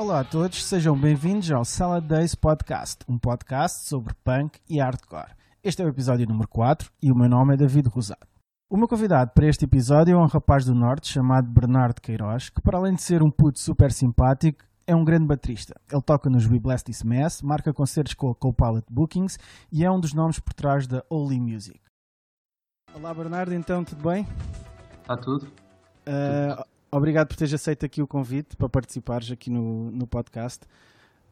Olá a todos, sejam bem-vindos ao Salad Days Podcast, um podcast sobre punk e hardcore. Este é o episódio número 4 e o meu nome é David Rosado. O meu convidado para este episódio é um rapaz do Norte chamado Bernardo Queiroz, que para além de ser um puto super simpático, é um grande baterista. Ele toca nos We Bless This Mess, marca concertos com a Co-Pilot Bookings e é um dos nomes por trás da Holy Music. Olá Bernardo, então tudo bem? Está tudo. Uh, obrigado por teres aceito aqui o convite para participares aqui no, no podcast.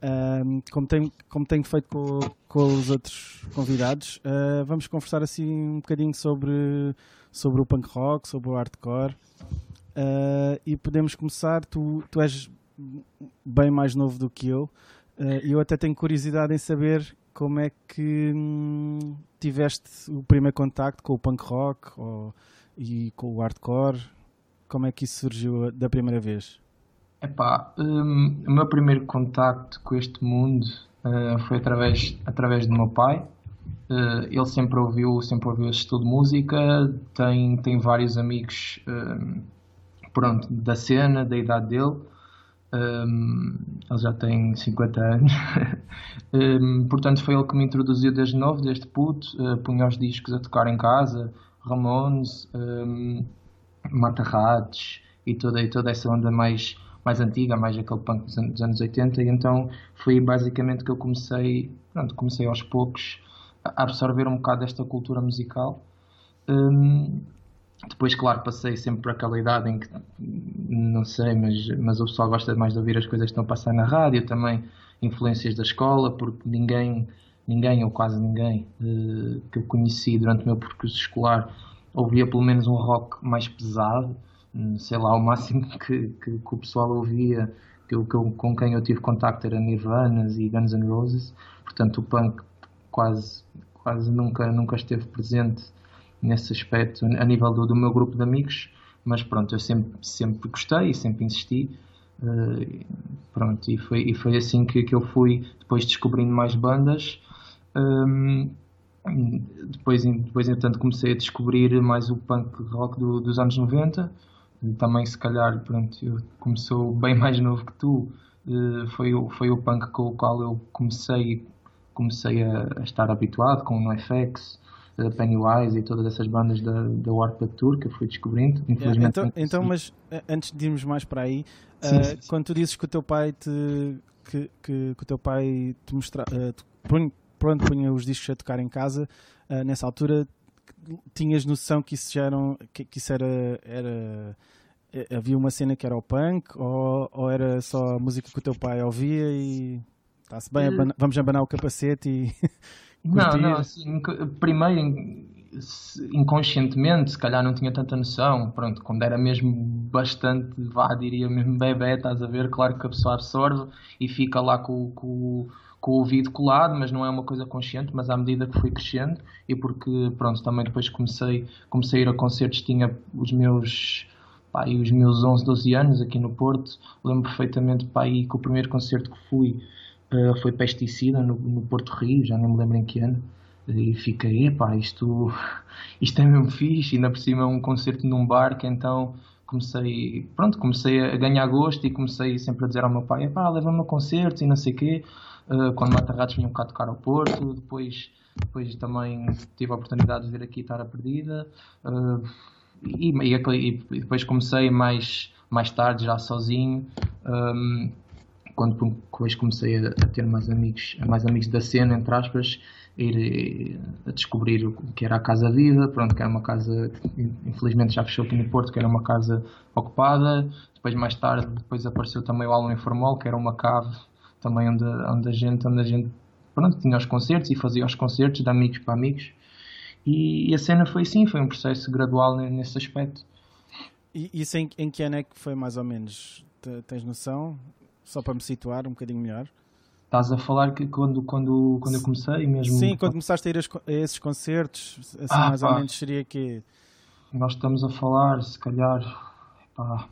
Uh, como, tenho, como tenho feito com, com os outros convidados, uh, vamos conversar assim um bocadinho sobre, sobre o punk rock, sobre o hardcore. e podemos começar. Tu, tu és bem mais novo do que eu e eu até tenho curiosidade em saber como é que hum, tiveste o primeiro contacto com o punk rock ou, e com o hardcore? Como é que isso surgiu da primeira vez? Epá, um, o meu primeiro contacto com este mundo uh, foi através, através do meu pai. Uh, ele sempre ouviu, sempre ouviu esse estudo de música, tem, tem vários amigos uh, pronto, da cena, da idade dele. Um, ele já tem 50 anos, um, portanto foi ele que me introduziu desde novo, desde puto, uh, punha os discos a tocar em casa, Ramones, um, Mata Ratos e toda, e toda essa onda mais, mais antiga, mais aquele punk dos anos, dos anos 80, e então foi basicamente que eu comecei, pronto, comecei aos poucos a absorver um bocado desta cultura musical. Um, depois, claro, passei sempre por aquela idade em que, não sei, mas, mas o pessoal gosta mais de ouvir as coisas que estão a passar na rádio, também influências da escola, porque ninguém, ninguém ou quase ninguém uh, que eu conheci durante o meu percurso escolar ouvia pelo menos um rock mais pesado, hum, sei lá, o máximo que, que, que o pessoal ouvia, que eu, que eu, com quem eu tive contacto era Nirvana e Guns N' Roses, portanto o punk quase, quase nunca, nunca esteve presente nesse aspecto a nível do, do meu grupo de amigos, mas pronto, eu sempre, sempre gostei e sempre insisti. Uh, pronto, e foi, e foi assim que, que eu fui depois descobrindo mais bandas. Um, depois, depois, entretanto, comecei a descobrir mais o punk rock do, dos anos 90. Também, se calhar, pronto, eu começou bem mais novo que tu. Uh, foi, o, foi o punk com o qual eu comecei, comecei a, a estar habituado, com o NoFX, Pennywise e todas essas bandas da, da Warped Tour que eu fui descobrindo. Infelizmente, então, então, mas eh, antes de irmos mais para aí, sim, uh, sim, sim. quando tu dizes que o teu pai te que, que, que o teu pai te mostrava uh, pronto, punha os discos a tocar em casa, uh, nessa altura tinhas noção que isso já eram, que, que isso era, era havia uma cena que era o punk ou, ou era só a música que o teu pai ouvia e está-se bem, vamos abanar o capacete e Não, não, assim, primeiro inconscientemente, se calhar não tinha tanta noção, pronto, quando era mesmo bastante, vá, diria mesmo bebê, estás a ver, claro que a pessoa absorve e fica lá com, com, com o ouvido colado, mas não é uma coisa consciente, mas à medida que fui crescendo e porque, pronto, também depois comecei, comecei a ir a concertos, tinha os meus pá, os meus 11, 12 anos aqui no Porto, lembro perfeitamente, pá, aí que o primeiro concerto que fui uh, foi pesticida no, no, Porto Rio, já não me lembro em que ano. E fiquei, epá, isto, isto é mesmo fixe, ainda por cima é um concerto num bar que então comecei, pronto, comecei a ganhar gosto e comecei sempre a dizer ao meu pai, epá, leva-me a concertos e não sei o quê. Uh, quando Mata Ratos vinham cá tocar ao Porto, depois, depois também tive a oportunidade de ver aqui estar a perdida. Uh, e, e, e, depois comecei mais, mais tarde, já sozinho. Um, quando depois comecei a, a, ter mais amigos, mais amigos da cena, entre aspas, ir a descobrir o que era a Casa Viva, pronto, que era uma casa infelizmente já fechou aqui no Porto, que era uma casa ocupada. Depois mais tarde depois apareceu também o Alma Informal, que era uma cave também onde, onde a gente, onde a gente pronto, tinha os concertos e fazia os concertos de amigos para amigos. E, e a cena foi assim, foi um processo gradual nesse aspecto. E isso em, em que ano é que foi mais ou menos? Tens noção? Só para me situar um bocadinho melhor. Estás a falar que quando, quando, quando eu comecei mesmo. Sim, quando começaste a ir a esses concertos, assim ah, mais pá. ou menos seria que. Nós estamos a falar, se calhar. Pá,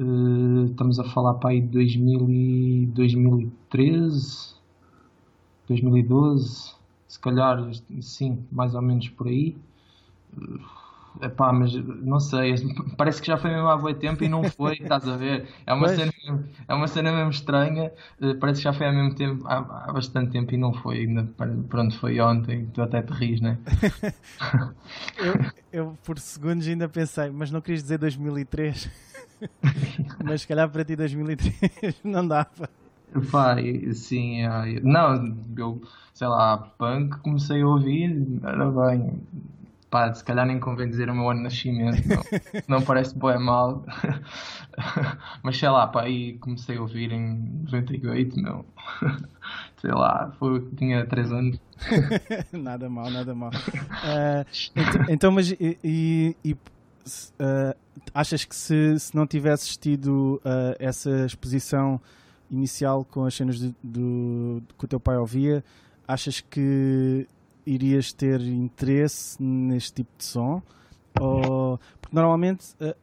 uh, estamos a falar para aí de 2000 e 2013, 2012, se calhar, sim, mais ou menos por aí. Uh, Epá, mas não sei, parece que já foi mesmo há muito tempo e não foi, estás a ver? É uma cena é uma cena mesmo estranha. Uh, parece que já foi há mesmo tempo, há, há, bastante tempo e não foi ainda. Pronto, foi ontem. Tu até te ris, né? eu, eu por segundos ainda pensei, mas não querias dizer 2003? mas se calhar para ti 2003 não dava. Pá, sim, é, não, eu sei lá, punk comecei a ouvir, era bem, pá, se calhar nem convém dizer o meu ano de nascimento, não, não parece bem mal, mas sei lá, pá, aí comecei a ouvir em 98, meu, sei lá, foi, tinha 3 anos. nada mal, nada mal. Uh, então, então, mas e, e, e uh, achas que se, se não tivesses tido uh, essa exposição inicial com as cenas do, do, que o teu pai ouvia, achas que irias ter interesse neste tipo de som? Ou, porque normalmente uh,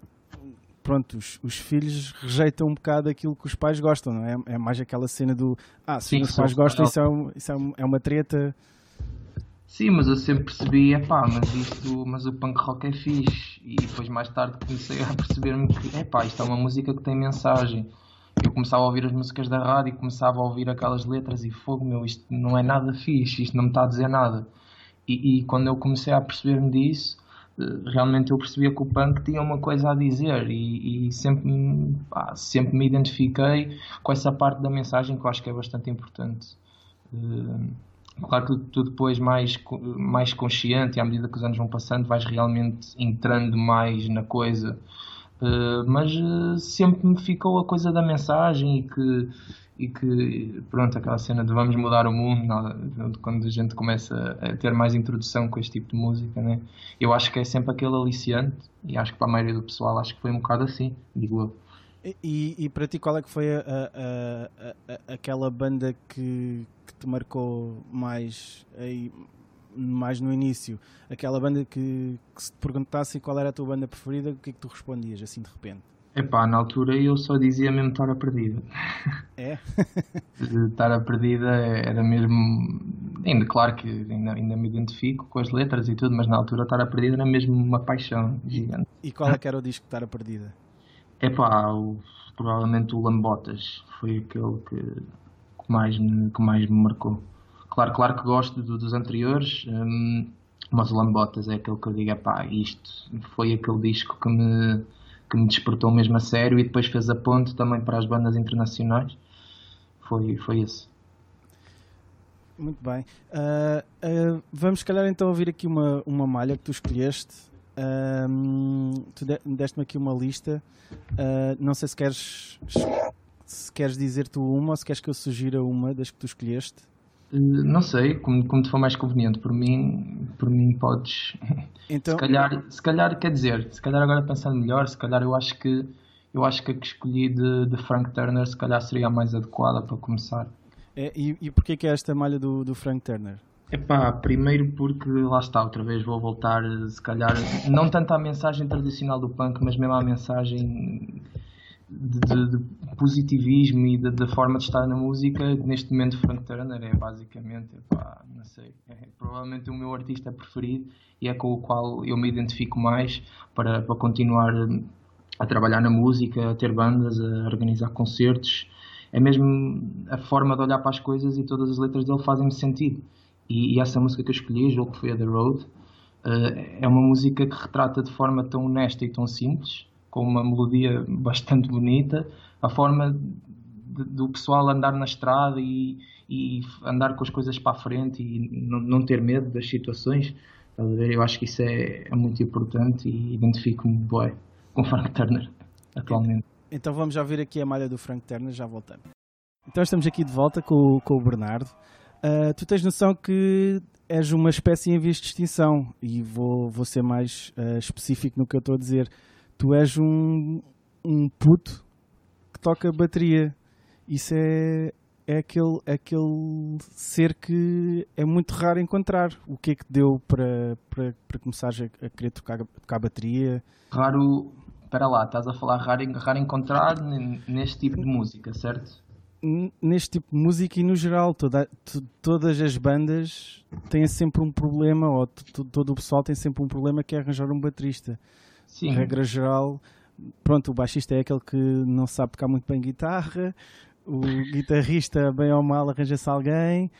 pronto, os, os, filhos rejeitam um bocado aquilo que os pais gostam, não é? É mais aquela cena do ah, se Sim, os pais gostam, isso, é, um, isso é, uma treta. Sim, mas eu sempre percebi, é pá, mas isto, mas o punk rock é fixe. E depois mais tarde comecei a perceber-me que, é pá, isto é uma música que tem mensagem. Eu começava a ouvir as músicas da rádio e começava a ouvir aquelas letras e fogo, meu, isto não é nada fixe, isto não me está a dizer nada. E, e quando eu comecei a perceber-me disso, eh, realmente eu percebia que o punk tinha uma coisa a dizer e, e sempre, pá, sempre me identifiquei com essa parte da mensagem que eu acho que é bastante importante. Uh, Claro que tu, depois mais, mais consciente e à medida que os anos vão passando vais realmente entrando mais na coisa. Uh, mas uh, sempre me ficou a coisa da mensagem e que, e que pronto, aquela cena de vamos mudar o mundo quando a gente começa a ter mais introdução com este tipo de música, né? eu acho que é sempre aquele aliciante e acho que para a maioria do pessoal acho que foi um bocado assim, digo eu. E, e, para ti, qual é que foi a, a, a, aquela banda que, que te marcou mais, aí, mais no início? Aquela banda que, que, se te perguntassem qual era a tua banda preferida, o que é que tu respondias assim de repente? Epá, na altura eu só dizia mesmo estar a perdida. É? estar a perdida era mesmo. Ainda, claro que ainda, ainda me identifico com as letras e tudo, mas na altura estar a perdida era mesmo uma paixão gigante. E qual é que era o disco estar a perdida? É pá, provavelmente o Lambotas foi aquele que, que, mais, me, que mais me marcou. Claro, claro que gosto do, dos anteriores, hum, mas o Lambotas é aquele que eu digo, é pá, isto foi aquele disco que me, que me despertou mesmo a sério e depois fez a ponte também para as bandas internacionais. Foi, foi esse. Muito bem. Uh, uh, vamos, se calhar, então ouvir aqui uma, uma malha que tu escolheste. Um, tu deste-me aqui uma lista. Uh, não sei se queres, se queres dizer tu uma ou se queres que eu sugira uma das que tu escolheste. Uh, não sei, como, como te for mais conveniente. Por mim, por mim podes. Então... Se, calhar, se calhar, quer dizer, se calhar agora pensando melhor, se calhar eu acho que eu acho que a que escolhi de, de Frank Turner se calhar seria a mais adequada para começar. É, e, e porquê que é esta malha do, do Frank Turner? Epá, primeiro porque lá está, outra vez vou voltar, se calhar, não tanto à mensagem tradicional do punk, mas mesmo à mensagem de, de, de positivismo e da forma de estar na música. Neste momento, Frank Turner é basicamente, epá, não sei, é provavelmente o meu artista preferido e é com o qual eu me identifico mais para, para continuar a trabalhar na música, a ter bandas, a organizar concertos. É mesmo a forma de olhar para as coisas e todas as letras dele fazem-me sentido. E, e, essa música que eu escolhi, julgo que foi a The Road, uh, é uma música que retrata de forma tão honesta e tão simples, com uma melodia bastante bonita, a forma do pessoal andar na estrada e, e, andar com as coisas para a frente e não, não ter medo das situações. Eu acho que isso é, é muito importante e identifico-me com Frank Turner atualmente. Então vamos já ver aqui a malha do Frank Turner, já voltamos. Então estamos aqui de volta com, com o Bernardo. Uh, tu tens noção que és uma espécie em vias de extinção e vou, vou ser mais uh, específico no que eu estou a dizer. Tu és um, um puto que toca bateria. Isso é, é aquele, aquele ser que é muito raro encontrar. O que é que deu para, para, para começar a, a querer tocar, tocar bateria? Raro, espera lá, estás a falar raro, raro encontrar neste tipo de música, certo? Neste tipo de música e no geral, toda, todas as bandas têm sempre um problema, ou todo o pessoal tem sempre um problema que é arranjar um baterista. Sim. Regra geral, pronto, o baixista é aquele que não sabe tocar muito bem guitarra, o guitarrista, bem ou mal, arranja-se alguém,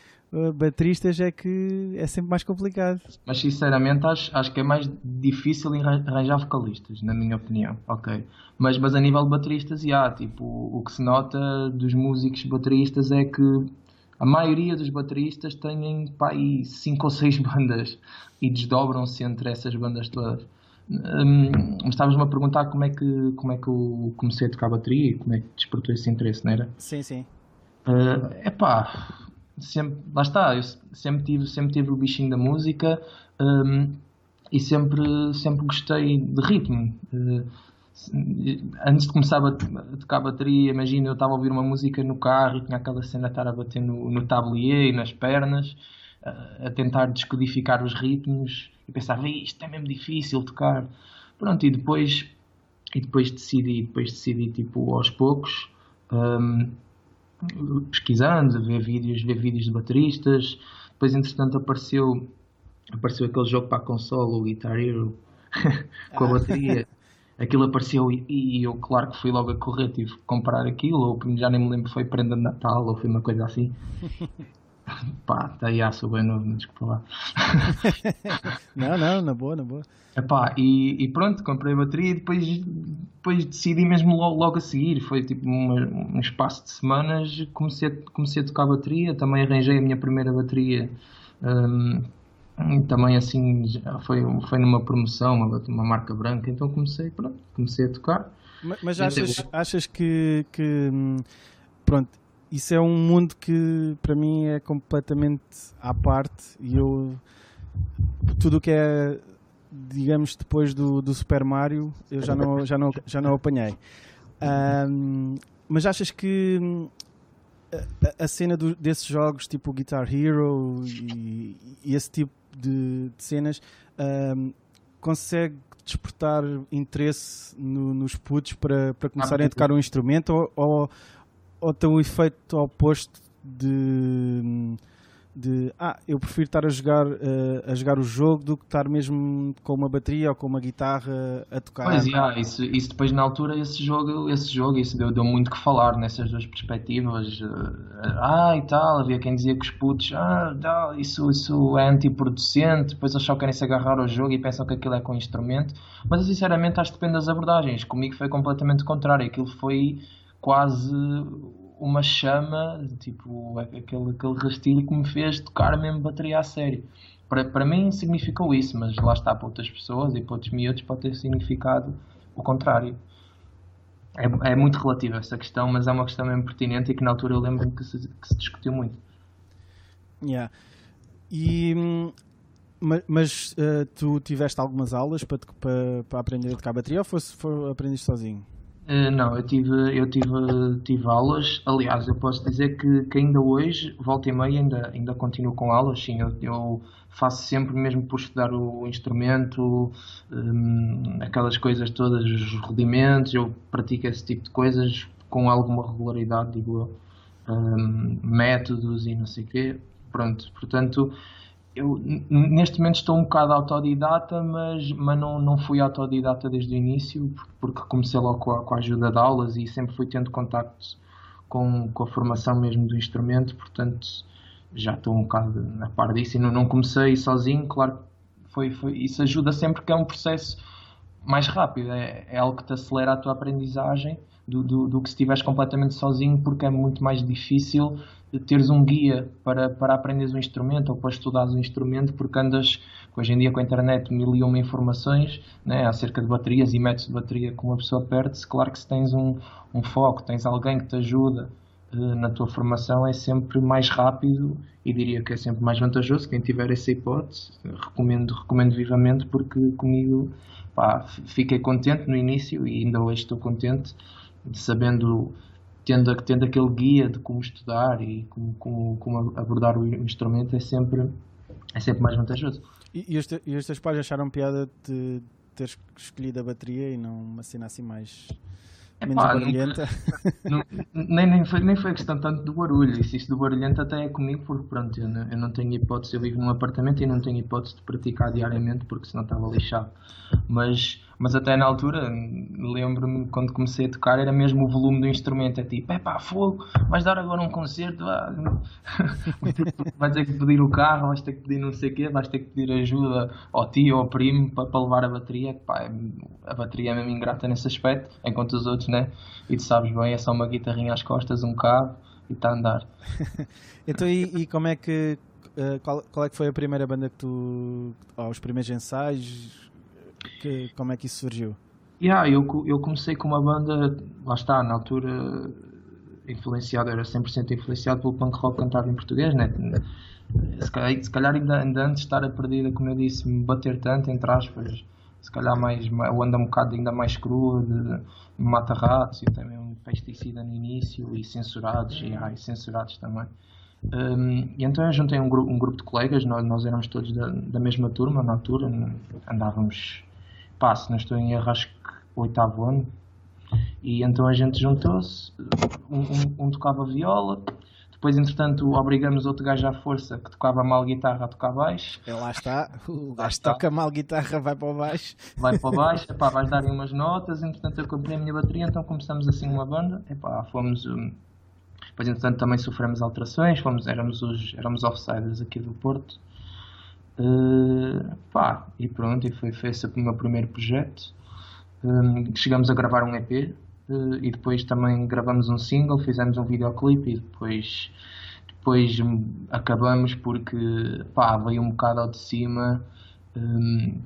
bateristas é que é sempre mais complicado. Mas sinceramente acho, acho que é mais difícil arranjar vocalistas, na minha opinião, ok. Mas, mas a nível de bateristas, já, tipo, o que se nota dos músicos bateristas é que a maioria dos bateristas têm pá, aí cinco ou seis bandas e desdobram-se entre essas bandas todas. Hum, Estavas-me a perguntar como é, que, como é que eu comecei a tocar bateria e como é que despertou esse interesse, não era? Sim, sim. É uh, pá, sempre, lá está, eu sempre tive, sempre tive o bichinho da música um, e sempre, sempre gostei de ritmo. Uh, antes de começar a tocar bateria, imagina, eu estava a ouvir uma música no carro e tinha aquela cena de estar a bater no, no tablier e nas pernas, a tentar descodificar os ritmos e pensava, isto é mesmo difícil tocar. Pronto, e depois, e depois decidi, depois decidi tipo, aos poucos, um, pesquisando, ver vídeos, ver vídeos de bateristas, depois entretanto apareceu, apareceu aquele jogo para a console, o Guitar Hero, com a bateria. Aquilo apareceu e, e, eu, claro que fui logo a correr, tive que comprar aquilo, ou já nem me lembro, foi prenda de Natal ou foi uma coisa assim. Pá, está aí, sou bem novo, desculpa lá. não, não, na boa, na boa. Epá, e, e pronto, comprei a bateria e depois, depois decidi mesmo logo, logo a seguir. Foi tipo uma, um espaço de semanas, comecei, comecei a tocar a bateria, também arranjei a minha primeira bateria. Um, também assim foi, foi numa promoção, uma, uma marca branca, então comecei, pronto, comecei a tocar. Mas, mas achas, achas que, que pronto, isso é um mundo que para mim é completamente à parte e eu tudo o que é digamos depois do, do Super Mario eu já não, já não, já não apanhei. Um, mas achas que a, a cena do, desses jogos tipo Guitar Hero e, e esse tipo de, de cenas, um, consegue despertar interesse no, nos putos para, para começarem a tocar um instrumento ou, ou, ou tem o efeito oposto de de ah, eu prefiro estar a jogar, uh, a jogar o jogo do que estar mesmo com uma bateria ou com uma guitarra a tocar. Pois, yeah, isso, isso depois na altura esse jogo, esse jogo isso deu, deu muito que falar nessas duas perspectivas. Uh, ah, e tal, havia quem dizia que os putos, ah, tal, isso, isso é antiproducente, depois eles só querem se agarrar ao jogo e pensam que aquilo é com instrumento. Mas sinceramente acho que depende das abordagens. Comigo foi completamente contrário. Aquilo foi quase uma chama, tipo aquele, aquele rastilho que me fez tocar mesmo bateria a sério. Para, para mim significou isso, mas lá está para outras pessoas e para outros miúdos pode ter significado o contrário. É, é muito relativa essa questão, mas é uma questão mesmo pertinente e que na altura eu lembro que se, que se discutiu muito. Yeah. E, mas, mas uh, tu tiveste algumas aulas para, para, para aprender a tocar bateria ou foi, foi, aprendeste sozinho? Uh, não, eu tive, eu tive, tive aulas. Aliás, eu posso dizer que, que ainda hoje, volta e meia, ainda, ainda continuo com aulas. Sim, eu, eu faço sempre mesmo por estudar o instrumento, um, aquelas coisas todas, os rudimentos. Eu pratico esse tipo de coisas com alguma regularidade, digo eu. Um, métodos e não sei o quê. Pronto, portanto, eu neste momento estou um bocado autodidata, mas, mas não, não fui autodidata desde o início, porque comecei logo com a, com a ajuda de aulas e sempre fui tendo contacto com, com a formação mesmo do instrumento, portanto já estou um bocado na par disso e não, não comecei sozinho, claro foi, foi, isso ajuda sempre que é um processo mais rápido, é, é algo que te acelera a tua aprendizagem do, do, do que se estiveres completamente sozinho, porque é muito mais difícil teres um guia para, para aprenderes um instrumento ou para estudares um instrumento, porque andas hoje em dia com a internet mil e uma informações né, acerca de baterias e métodos de bateria que uma pessoa perde-se. Claro que se tens um, um foco, tens alguém que te ajuda na tua formação, é sempre mais rápido e diria que é sempre mais vantajoso. Quem tiver essa hipótese, recomendo, recomendo vivamente, porque comigo pá, fiquei contente no início e ainda hoje estou contente sabendo tendo, tendo aquele guia de como estudar e como, como, como abordar o instrumento é sempre, é sempre mais vantajoso. E, e, os, te, e pais acharam piada de teres escolhido a bateria e não uma cena assim mais menos barulhenta? nem, nem, foi, nem foi questão tanto do barulho, isso, isso do barulhento até é comigo porque pronto, eu não, eu não tenho hipótese, eu vivo num apartamento e não tenho hipótese de praticar diariamente porque senão estava lixado. Mas, Mas até na altura, lembro-me quando comecei a tocar, era mesmo o volume do instrumento. É tipo, é pá, fogo, vais dar agora um concerto, vais ter que pedir o carro, vais ter que pedir não sei o quê, vais ter que pedir ajuda ao tio ou ao primo para, para levar a bateria. Pá, a bateria é mesmo ingrata nesse aspecto, enquanto os outros, né? E tu sabes bem, é só uma guitarrinha às costas, um cabo e está a andar. então, e, e, como é que. Uh, qual, qual é que foi a primeira banda que tu. Oh, os primeiros ensaios? Que, como é que isso surgiu? Yeah, eu, eu comecei com uma banda, lá está, na altura influenciado, era 100% influenciado pelo punk rock cantado em português, né? Se calhar, se calhar ainda, ainda antes de estar a perdida, como eu disse, me bater tanto, entre aspas, se calhar mais, o anda um bocado ainda mais cru, de, mata-ratos e também um pesticida no início e censurados, e, ai, censurados também. Um, e então eu juntei um, gru um grupo de colegas, nós, nós éramos todos da, da mesma turma na altura, andávamos pá, se não estou em erro, acho que oitavo ano. E então a gente juntou-se, um, um, um, tocava viola, depois entretanto obrigamos outro gajo à força que tocava mal guitarra a tocar baixo. É, lá está, o gajo toca mal guitarra, vai para o baixo. Vai para o baixo, epá, vais dar umas notas, entretanto eu comprei a minha bateria, então começamos assim uma banda, epá, fomos... Um, depois entretanto também sofremos alterações, fomos, éramos os éramos offsiders aqui do Porto Uh, pá, e pronto, e foi, foi esse o meu primeiro projeto. Um, chegamos a gravar um EP uh, eh, e depois também gravamos um single, fizemos um videoclipe e depois, depois acabamos porque pá, veio um bocado ao de cima. Um,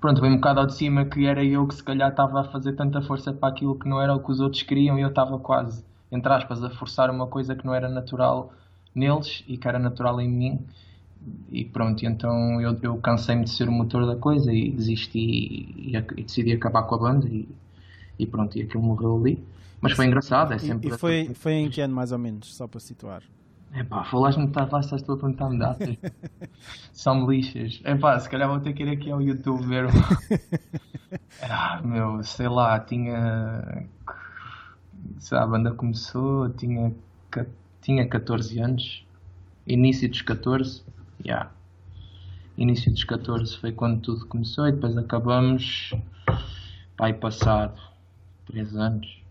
pronto, veio um bocado ao de cima que era eu que se calhar estava a fazer tanta força para aquilo que não era o que os outros queriam e eu estava quase, entre aspas, a forçar uma coisa que não era natural neles e que era natural em mim e pronto, então eu, eu cansei-me de ser o motor da coisa e desisti e, e, e, decidi acabar com a banda e, e pronto, e aquilo morreu ali. Mas foi engraçado, é sempre. E, foi, foi em que ano mais ou menos, só para situar? É pá, falaste-me de lá, estás tu a perguntar-me datas. São lixas. É pá, se calhar vou ter que ir aqui ao YouTube ver. ah, meu, sei lá, tinha. Sei lá, a banda começou, tinha, tinha 14 anos, início dos 14 yeah. Início dos 14 foi quando tudo começou e depois acabamos. Pai, passado 3 anos.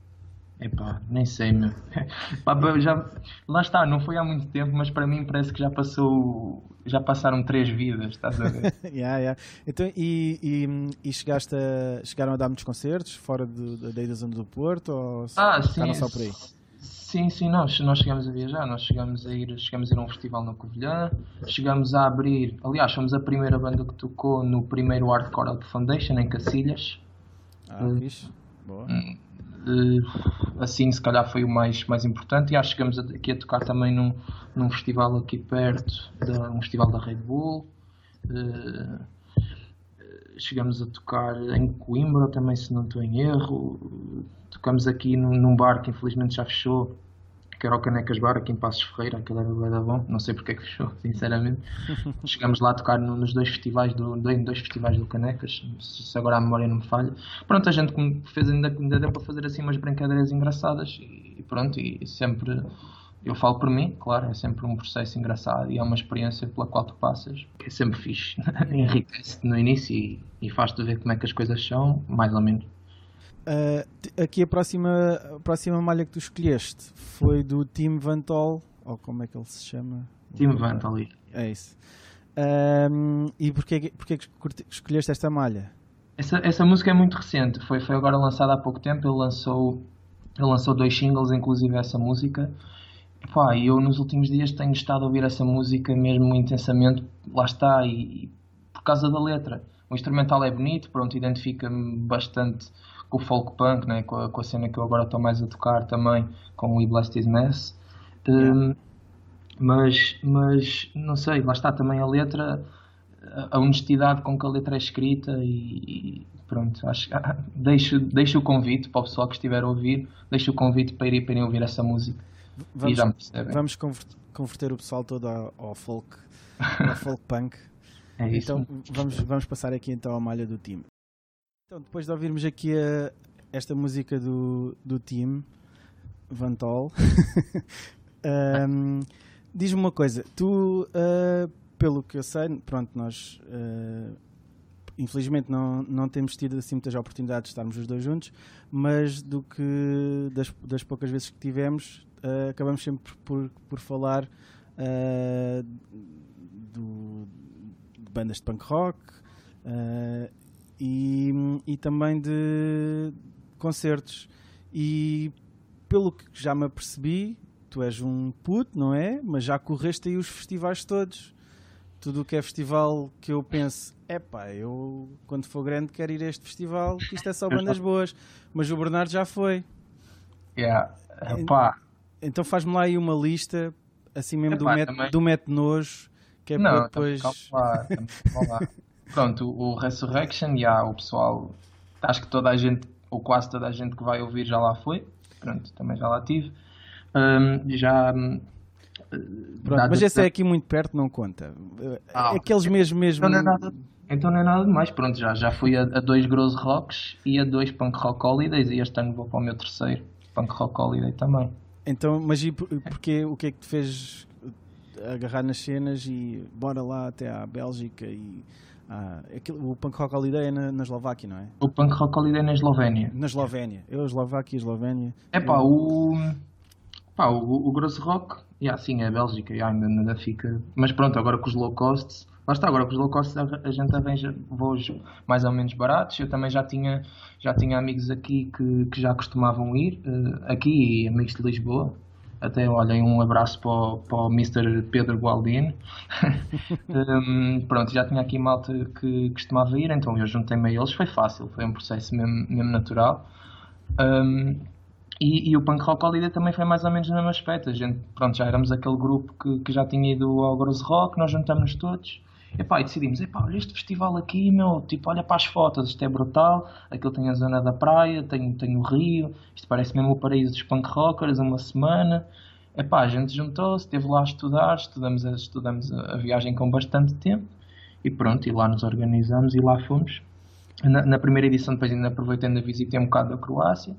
Epá, nem sei, meu. já, lá está, não foi há muito tempo, mas para mim parece que já passou. Já passaram três vidas, estás a ver? yeah, yeah. Então, e, e, e chegaste a, chegaram a dar muitos concertos fora de, da, da zona do Porto? Ou ah, sim. só por aí? Sim, sim, nós, nós chegamos a viajar, nós chegamos a ir, chegamos a ir a um festival no Covilhã, chegamos a abrir, aliás, fomos a primeira banda que tocou no primeiro Hardcore Out Foundation em Cacilhas. Ah, uh, fixe. Boa. Uh, assim, se calhar foi o mais, mais importante. E acho que chegamos aqui a tocar também num, num festival aqui perto, da, um festival da Red Bull. Uh, chegamos a tocar em Coimbra também, se não estou em erro. Tocamos aqui num, num bar que infelizmente já fechou, que era o Canecas Bar, aqui em Passos Ferreira, aquele era da bom, não sei porque é que fechou, sinceramente. Chegamos lá a tocar no, nos dois festivais do, dois festivais do Canecas, se agora a memória não me falha. Pronto, a gente fez ainda, ainda deu para fazer assim umas brincadeiras engraçadas e, pronto, e sempre eu falo por mim, claro, é sempre um processo engraçado e é uma experiência pela qual tu passas, que é sempre fixe, enriquece-te no início e, e faz-te ver como é que as coisas são, mais ou menos. Uh, aqui a próxima, a próxima malha que tu escolheste foi do Tim Vantol, ou como é que ele se chama? Tim Vantol. É isso. Um, e porquê, porquê que escolheste esta malha? Essa, essa música é muito recente, foi, foi agora lançada há pouco tempo, ele lançou, ele lançou dois singles, inclusive essa música, Pá, eu nos últimos dias tenho estado a ouvir essa música mesmo intensamente, lá está, e, e por causa da letra. O instrumental é bonito, pronto, identifica-me bastante com o folk punk, né? com, a, com a cena que eu agora estou mais a tocar também, com o We Blast Is. Um, mas, mas, não sei, lá está também a letra, a honestidade com que a letra é escrita e, e pronto, acho, ah, deixo, deixo o convite para o pessoal que estiver a ouvir, deixo o convite para, ir, para irem ouvir essa música. Vamos, vamos converter o pessoal todo ao, ao folk, ao folk punk. É então vamos, vamos passar aqui então à malha do time. Então, depois de ouvirmos aqui a, esta música do, do time, Vantol, um, diz-me uma coisa, tu, uh, pelo que eu sei, pronto, nós uh, infelizmente não, não temos tido assim muitas oportunidades de estarmos os dois juntos, mas do que das, das poucas vezes que tivemos, uh, acabamos sempre por, por falar do, de bandas de punk rock uh, e, e também de concertos. E pelo que já me apercebi, tu és um puto, não é? Mas já correste aí os festivais todos. Tudo o que é festival que eu penso, é pá, eu quando for grande quero ir a este festival, que isto é só bandas boas. Mas o Bernardo já foi. Yeah. Epá. Então faz-me lá aí uma lista, assim mesmo Epá, do, met, também... do Met Nojo, que é não, para depois. Lá, lá. Pronto, o, Resurrection, já o pessoal, acho que toda a gente, ou quase toda a gente que vai ouvir já lá foi. Pronto, também já lá tive. Um, já. Pronto, mas esse é aqui muito perto, não conta. Ah, Aqueles mesmo mesmo. Então não é nada, então não é nada demais. Pronto, já, já fui a, a dois Gross Rocks e a dois Punk Rock Holidays e este ano vou para o meu terceiro Punk Rock Holiday também. Então, mas e porque, o que é que te fez agarrar nas cenas e bora lá até à Bélgica e ah, aquilo, o Punk Rock Holiday é na, na, Eslováquia, não é? O Punk Rock Holiday é na Eslovénia. Na Eslovénia. Eu, Eslováquia e Eslovénia. É pá, eu... o. Pá, o, o Grosso Rock, yeah, sim, é a Bélgica, yeah, ainda, ainda fica. Mas pronto, agora com os low costs, lá está, agora com os low costs a, gente arranja voos mais ou menos baratos. Eu também já tinha, já tinha amigos aqui que, que já costumavam ir, uh, aqui e amigos de Lisboa. Até olhem um abraço para o, para o Mr. Pedro Gualdino. um, pronto, já tinha aqui malta que costumava ir, então eu juntei-me a eles. Foi fácil, foi um processo mesmo, mesmo natural. Um, e, e, o Punk Rock Holiday também foi mais ou menos no mesmo aspecto. A gente, pronto, já éramos aquele grupo que, que já tinha ido ao Gross Rock, nós juntamos todos Epá, e decidimos, epá, olha este festival aqui, meu, tipo, olha para as fotos, isto é brutal, aquilo tem a zona da praia, tem, tem o rio, isto parece mesmo o paraíso dos punk rockers, uma semana. Epá, a gente juntou-se, esteve lá a estudar, estudamos, a, estudamos a viagem com bastante tempo e pronto, e lá nos organizamos e lá fomos. Na, na primeira edição depois ainda aproveitei ainda visitei um bocado da Croácia.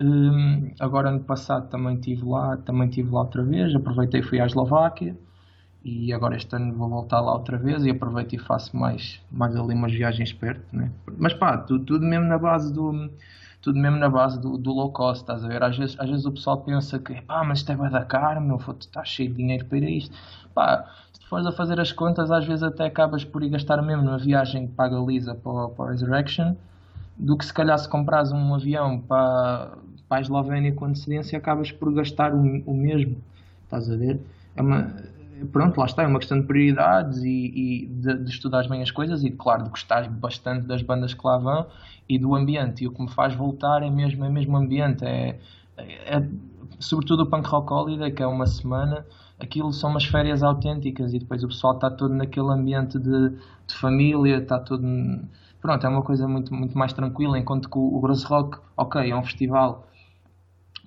Um, agora ano passado também estive lá, também estive lá outra vez, aproveitei fui à Eslováquia e agora este ano vou voltar lá outra vez e aproveito e faço mais, mais ali umas viagens perto, né? Mas pá, tudo, tudo mesmo na base do tudo mesmo na base do, do, low cost, estás a ver? Às vezes, às vezes o pessoal pensa que pá, mas isto é bem da caro, meu, está cheio de dinheiro para ir a isto. Pá, se tu fores a fazer as contas, às vezes até acabas por ir gastar mesmo numa viagem que paga Lisa para, para a Resurrection, do que se calhar se compras um avião para, para a Eslovénia com antecedência, acabas por gastar o, o mesmo, estás a ver? É uma pronto, lá está, é uma questão de prioridades e, e de, de estudar bem as coisas e, claro, de gostar bastante das bandas que lá vão e do ambiente. E o que me faz voltar é mesmo, é mesmo ambiente, é, é, é sobretudo o Punk Rock Holiday, que é uma semana, aquilo são umas férias autênticas e depois o pessoal está todo naquele ambiente de, de família, está todo. Pronto, é uma coisa muito, muito mais tranquila, enquanto que o, o Gross Rock, ok, é um festival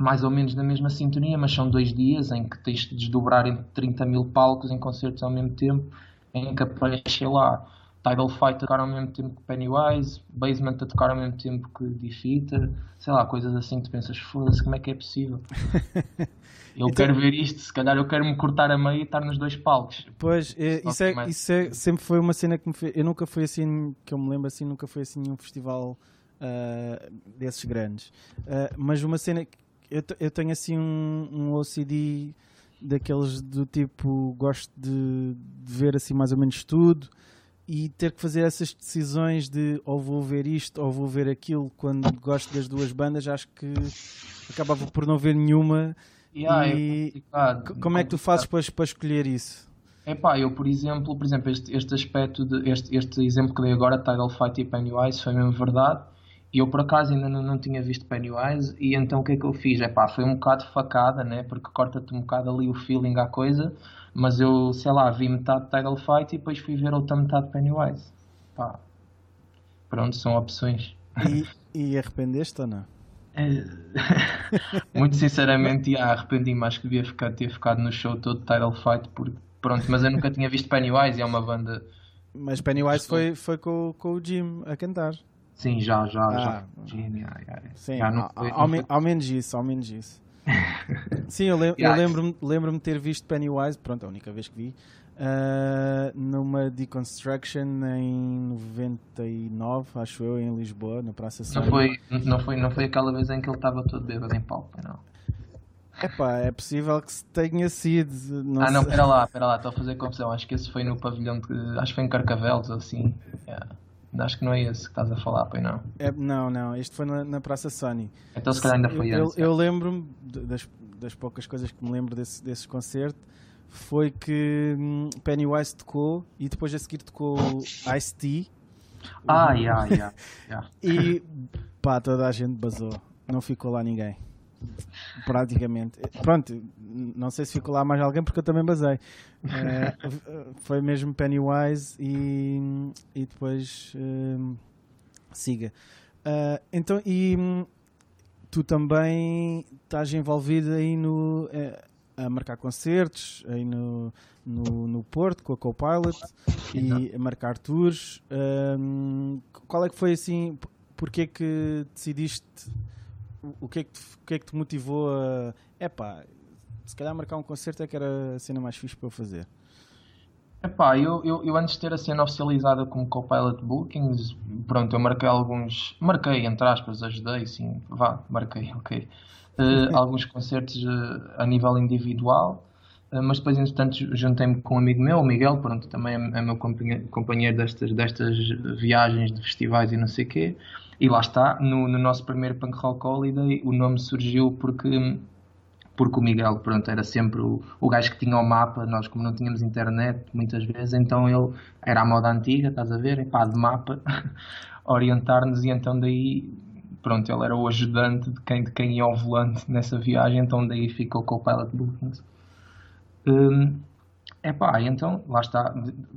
mais ou menos na mesma sintonia, mas são dois dias em que tens de desdobrar entre 30 mil palcos em concertos ao mesmo tempo, em que aparece lá Tidal Fight a tocar ao mesmo tempo que Pennywise, Basement a tocar ao mesmo tempo que Defeater, sei lá, coisas assim que tu pensas, foda-se, como é que é possível? Eu então, quero ver isto, se calhar eu quero me cortar a meio e estar nos dois palcos. Pois, é, isso, é, isso é, sempre foi uma cena que me fez. Eu nunca fui assim, que eu me lembro assim, nunca fui assim um festival uh, desses grandes. Uh, mas uma cena eu, eu tenho assim um, um OCD daqueles do tipo gosto de, de, ver assim mais ou menos tudo e ter que fazer essas decisões de ou vou ver isto ou vou ver aquilo. Quando gosto das duas bandas acho que acabava por não ver nenhuma yeah, e é como é que tu fazes para, para escolher isso? É pá, eu por exemplo, por exemplo, este, este aspecto de este, este exemplo que dei agora, Tidal Fight e Pennywise, foi mesmo verdade e eu por acaso ainda não, não, tinha visto Pennywise e então o que é que eu fiz? É pá, foi um bocado facada, né? Porque corta-te um bocado ali o feeling à coisa, mas eu, sei lá, vi metade de Tidal Fight e depois fui ver outra metade de Pennywise. Pá. Pronto, são opções. E, e arrependeste ou não? É... Muito sinceramente, yeah, arrependi-me. Acho que devia ficar, ter ficado no show todo de Tidal Fight, porque pronto, mas eu nunca tinha visto Pennywise e é uma banda. Mas Pennywise foi, foi com, com o Jim a cantar. Sim, já, já, ah, já. Sim, sim já não foi, ao, ao, ao, menos isso, ao menos isso. sim, eu, yeah. eu lembro-me lembro ter visto Pennywise, pronto, a única vez que vi, uh, numa Deconstruction em 99, acho eu, em Lisboa, na Praça São. Não foi, não, foi, não foi aquela vez em que ele estava todo bêbado em palco, não? Epá, é possível que tenha sido. Não ah, não, espera lá, espera lá, estou a fazer confusão. Acho que esse foi no pavilhão de. Acho que foi em Carcavelos, assim. Yeah. Acho que não é esse que estás a falar, pois não? É, não, não, este foi na, na Praça Sony. Então se calhar ainda foi eu, antes. Eu, eu lembro-me das, das poucas coisas que me lembro desse, desse concerto foi que hum, Pennywise tocou e depois a seguir tocou Ice-T. Ah, yeah, yeah, yeah. e pá, toda a gente basou. Não ficou lá ninguém. Praticamente. Pronto, não sei se ficou lá mais alguém porque eu também basei. Uh, foi mesmo Pennywise e, e depois uh, siga. Uh, então, e hum, tu também estás envolvido aí no, eh, a marcar concertos aí no, no, no Porto com a Copilot e a marcar tours. Um, qual é que foi assim? Porquê que decidiste? O que é que te, o que é que te motivou a. Epá, se calhar marcar um concerto é que era a cena mais fixe para eu fazer. Epá, eu, eu, eu antes de ter a cena oficializada como Copilot Bookings, pronto, eu marquei alguns. Marquei, entre aspas, ajudei, sim, vá, marquei, ok. Uh, alguns concertos uh, a nível individual, uh, mas depois, entretanto, juntei-me com um amigo meu, o Miguel, pronto, também é, é meu companheiro, destas, destas viagens de festivais e não sei o quê. E lá está, no, no nosso primeiro Punk Rock Holiday, o nome surgiu porque porque o Miguel, pronto, era sempre o, o gajo que tinha o mapa, nós como não tínhamos internet muitas vezes, então ele era a moda antiga, estás a ver, pá, de mapa, orientar-nos e então daí pronto, ele era o ajudante de quem, de quem ia ao volante nessa viagem, então daí ficou com o Pilot Bookings. Hum, epá, então, lá está,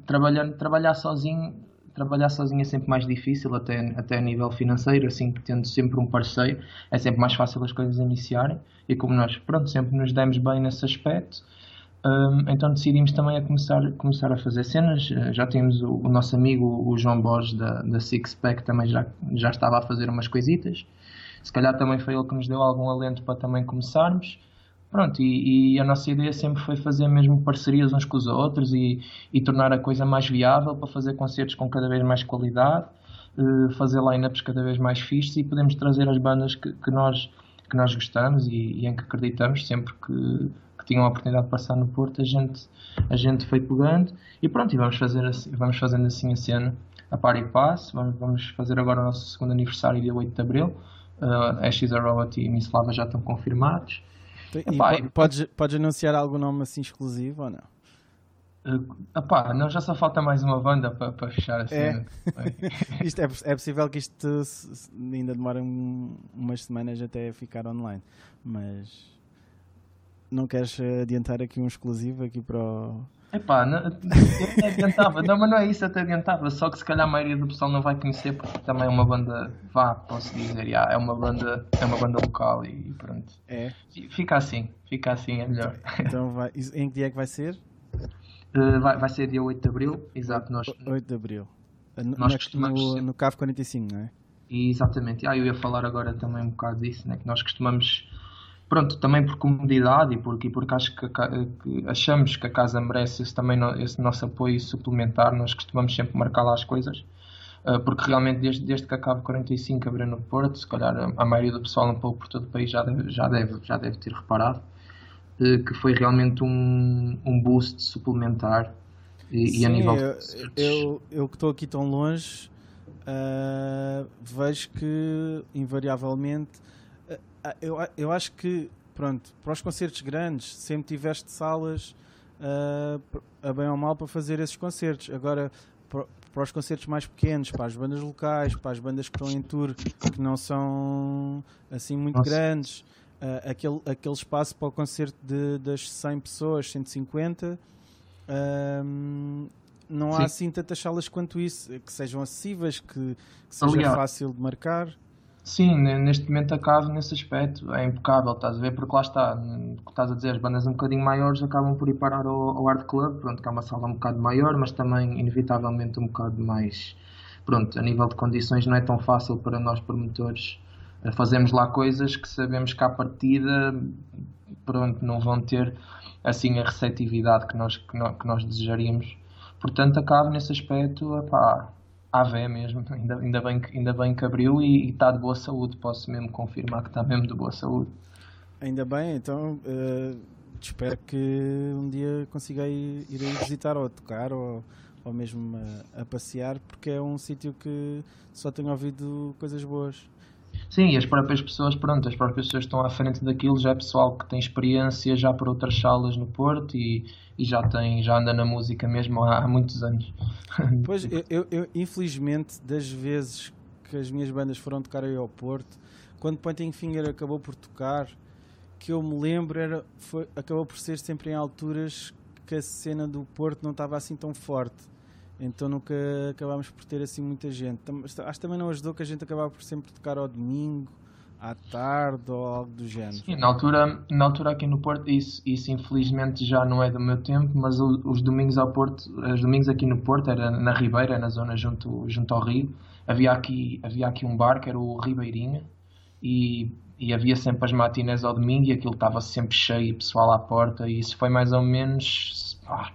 trabalhando, trabalhar sozinho, trabalhar sozinho é sempre mais difícil, até, até a nível financeiro, assim, tendo sempre um parceiro, é sempre mais fácil as coisas iniciarem, e como nós, pronto, sempre nos demos bem nesse aspecto, um, então decidimos também a começar, começar a fazer cenas. Já temos o, o, nosso amigo, o João Borges da, da Six Pack, também já, já estava a fazer umas coisitas. Se calhar também foi ele que nos deu algum alento para também começarmos. Pronto, e, e a nossa ideia sempre foi fazer mesmo parcerias uns com os outros e, e tornar a coisa mais viável para fazer concertos com cada vez mais qualidade, uh, fazer line-ups cada vez mais fixos e podemos trazer as bandas que, que nós, que nós gostamos e, e em que acreditamos sempre que que tinham a oportunidade de passar no Porto, a gente, a gente foi pegando e pronto, e vamos, fazer assim, vamos fazendo assim a cena a par e passo. Vamos, vamos fazer agora o nosso segundo aniversário, dia 8 de Abril. Uh, Ashes Arrowat e Miss Lava já estão confirmados. Epá, e podes, podes anunciar algum nome assim exclusivo ou não? Uh, epá, não, já só falta mais uma banda para, fechar a cena. É. isto é, é possível que isto ainda demore um, umas semanas até ficar online, mas não queres adiantar aqui um exclusivo aqui para o. Epá, não, eu até adiantava, não, mas não é isso, até adiantava, só que se calhar a maioria do pessoal não vai conhecer porque também é uma banda, vá, posso dizer, já, é uma banda, é uma banda local e pronto. É. Fica assim, fica assim, é melhor. Então vai, em que dia é que vai ser? Uh, vai, vai ser dia 8 de Abril, exato. Nós, 8 de Abril. Nós na, no, no CAV 45, não é? Exatamente. Ah, eu ia falar agora também um bocado disso, né? que nós costumamos pronto, também por comodidade e porque, porque acho que, que, achamos que a casa merece esse, também esse nosso apoio suplementar, nós costumamos sempre marcar lá as coisas, uh, porque realmente desde, desde que acaba 45 abriu no Porto, se calhar a, a, maioria do pessoal um pouco por todo o país já deve, já deve, já deve ter reparado, uh, que foi realmente um, um boost suplementar e, Sim, e a nível eu, eu, eu que estou aqui tão longe uh, vejo que invariavelmente eu, eu acho que, pronto, para os concertos grandes, sempre tiveste salas uh, a bem ou mal para fazer esses concertos. Agora, para, para os concertos mais pequenos, para as bandas locais, para as bandas que estão em tour, que não são assim muito Nossa. grandes, uh, aquele, aquele espaço para o concerto de, das 100 pessoas, 150, uh, não Sim. há assim tantas salas quanto isso, que sejam acessíveis, que, que seja Aliás. fácil de marcar. Sim, neste momento a nesse aspecto é impecável, estás a ver? Porque lá está, estás a dizer, as bandas um bocadinho maiores acabam por ir parar ao, ao Art Club, pronto, que é uma sala um bocado maior, mas também inevitavelmente um bocado mais, pronto, a nível de condições não é tão fácil para nós promotores eh, fazermos lá coisas que sabemos que à partida pronto, não vão ter assim a receptividade que nós, que nós, que nós desejaríamos. Portanto, acabo nesse aspecto, epá, AV mesmo, ainda, ainda, bem, que, ainda bem que abriu e, está de boa saúde, posso mesmo confirmar que está mesmo de boa saúde. Ainda bem, então uh, espero que um dia consiga ir, ir visitar ou tocar ou, ou mesmo a, a passear, porque é um sítio que só tenho ouvido coisas boas. Sim, e as próprias pessoas, pronto, as próprias pessoas estão à frente daquilo, já é pessoal que tem experiência já por outras salas no Porto e, e já tem, já anda na música mesmo há, há muitos anos. Pois, eu, eu, infelizmente, das vezes que as minhas bandas foram tocar aí ao Porto, quando Pointing Finger acabou por tocar, que eu me lembro, era, foi, acabou por ser sempre em alturas que a cena do Porto não estava assim tão forte então nunca acabámos por ter assim muita gente. Acho que também não ajudou que a gente acabava por sempre tocar ao domingo, à tarde ou algo do género. Sim, na altura, na altura aqui no Porto, isso, isso infelizmente já não é do meu tempo, mas os domingos ao Porto, os domingos aqui no Porto, era na Ribeira, na zona junto, junto ao Rio, havia aqui, havia aqui um bar que era o Ribeirinha e, e havia sempre as matinés ao domingo e aquilo estava sempre cheio, pessoal à porta e isso foi mais ou menos... Ah,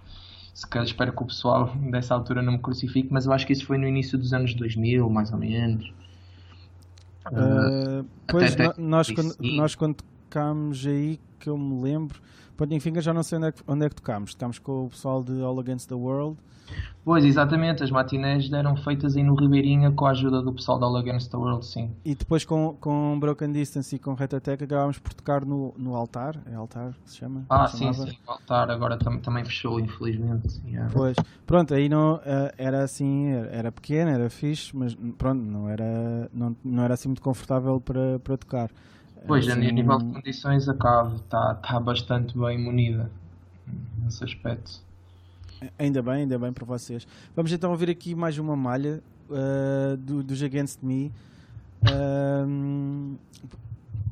se calhar espero que o pessoal dessa altura não me crucifique, mas eu acho que isso foi no início dos anos 2000, mais ou menos. Uh, pois, até, até, nós, quando, nós quando tocámos aí, que eu me lembro, Pontinho Finger já não sei onde é, que, onde é que tocámos. Tocámos com o pessoal de All Against the World Pois, exatamente, as matinés eram feitas aí no Ribeirinha com a ajuda do pessoal da All Against the World, sim. E depois com, com Broken Distance e com Retatech acabámos por tocar no, no altar, é altar que se chama? Ah, sim, sim, o altar agora tam, também fechou, infelizmente. Yeah. Pois, pronto, aí não, uh, era assim, era pequeno, era fixe, mas pronto, não era, não, não era assim muito confortável para, para tocar. Pois, assim, a nível de condições a cave está tá bastante bem munida nesse aspecto. Ainda bem, ainda bem para vocês. Vamos então ouvir aqui mais uma malha uh, do, dos Against Me. Uh,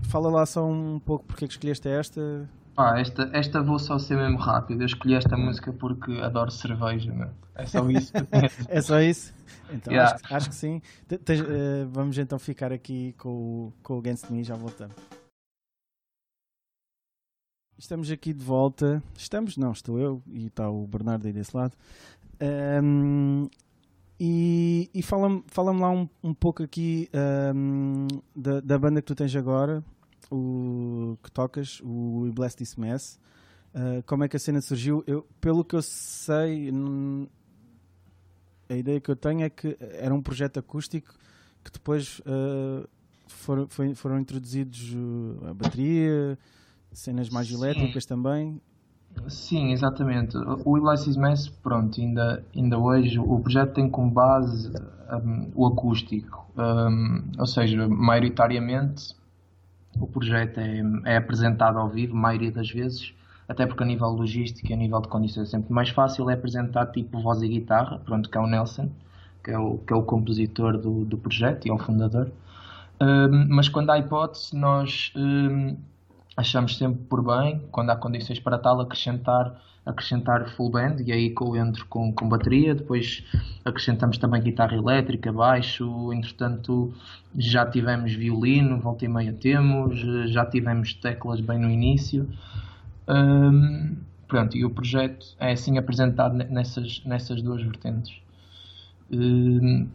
fala lá só um pouco porque é que escolheste esta. Ah, esta, esta vou só ser mesmo rápido. Eu escolhi esta música porque adoro cerveja, né? É só isso. é só isso? Então yeah. acho, acho, que sim. uh, vamos então ficar aqui com, com o Against Me e já voltamos. Estamos aqui de volta. Estamos, não, estou eu e está o Bernardo aí desse lado. Um, e, e fala-me fala lá um, um pouco aqui um, da, da, banda que tu tens agora, o que tocas, o We Bless This Mess. Uh, como é que a cena surgiu? Eu, pelo que eu sei, a ideia que eu tenho é que era um projeto acústico que depois uh, foram, foi, foram introduzidos uh, a bateria cenas mais elétricas também. Sim, exatamente. O Ulysses Mass, pronto, ainda, ainda hoje o projeto tem como base um, o acústico, um, ou seja, maioritariamente o projeto é, é, apresentado ao vivo, a maioria das vezes, até porque a nível logístico e a nível de condições é sempre mais fácil é apresentar tipo voz e guitarra, pronto, que é o Nelson, que é o, que é o compositor do, do projeto e é o fundador. Um, mas quando há hipótese, nós achamos sempre por bem, quando há condições para tal, acrescentar, acrescentar full band, e aí eu entro com, com bateria, depois acrescentamos também guitarra elétrica, baixo, entretanto já tivemos violino, volta e meia temos, já tivemos teclas bem no início. Um, pronto, e o projeto é assim apresentado nessas, nessas duas vertentes. Um,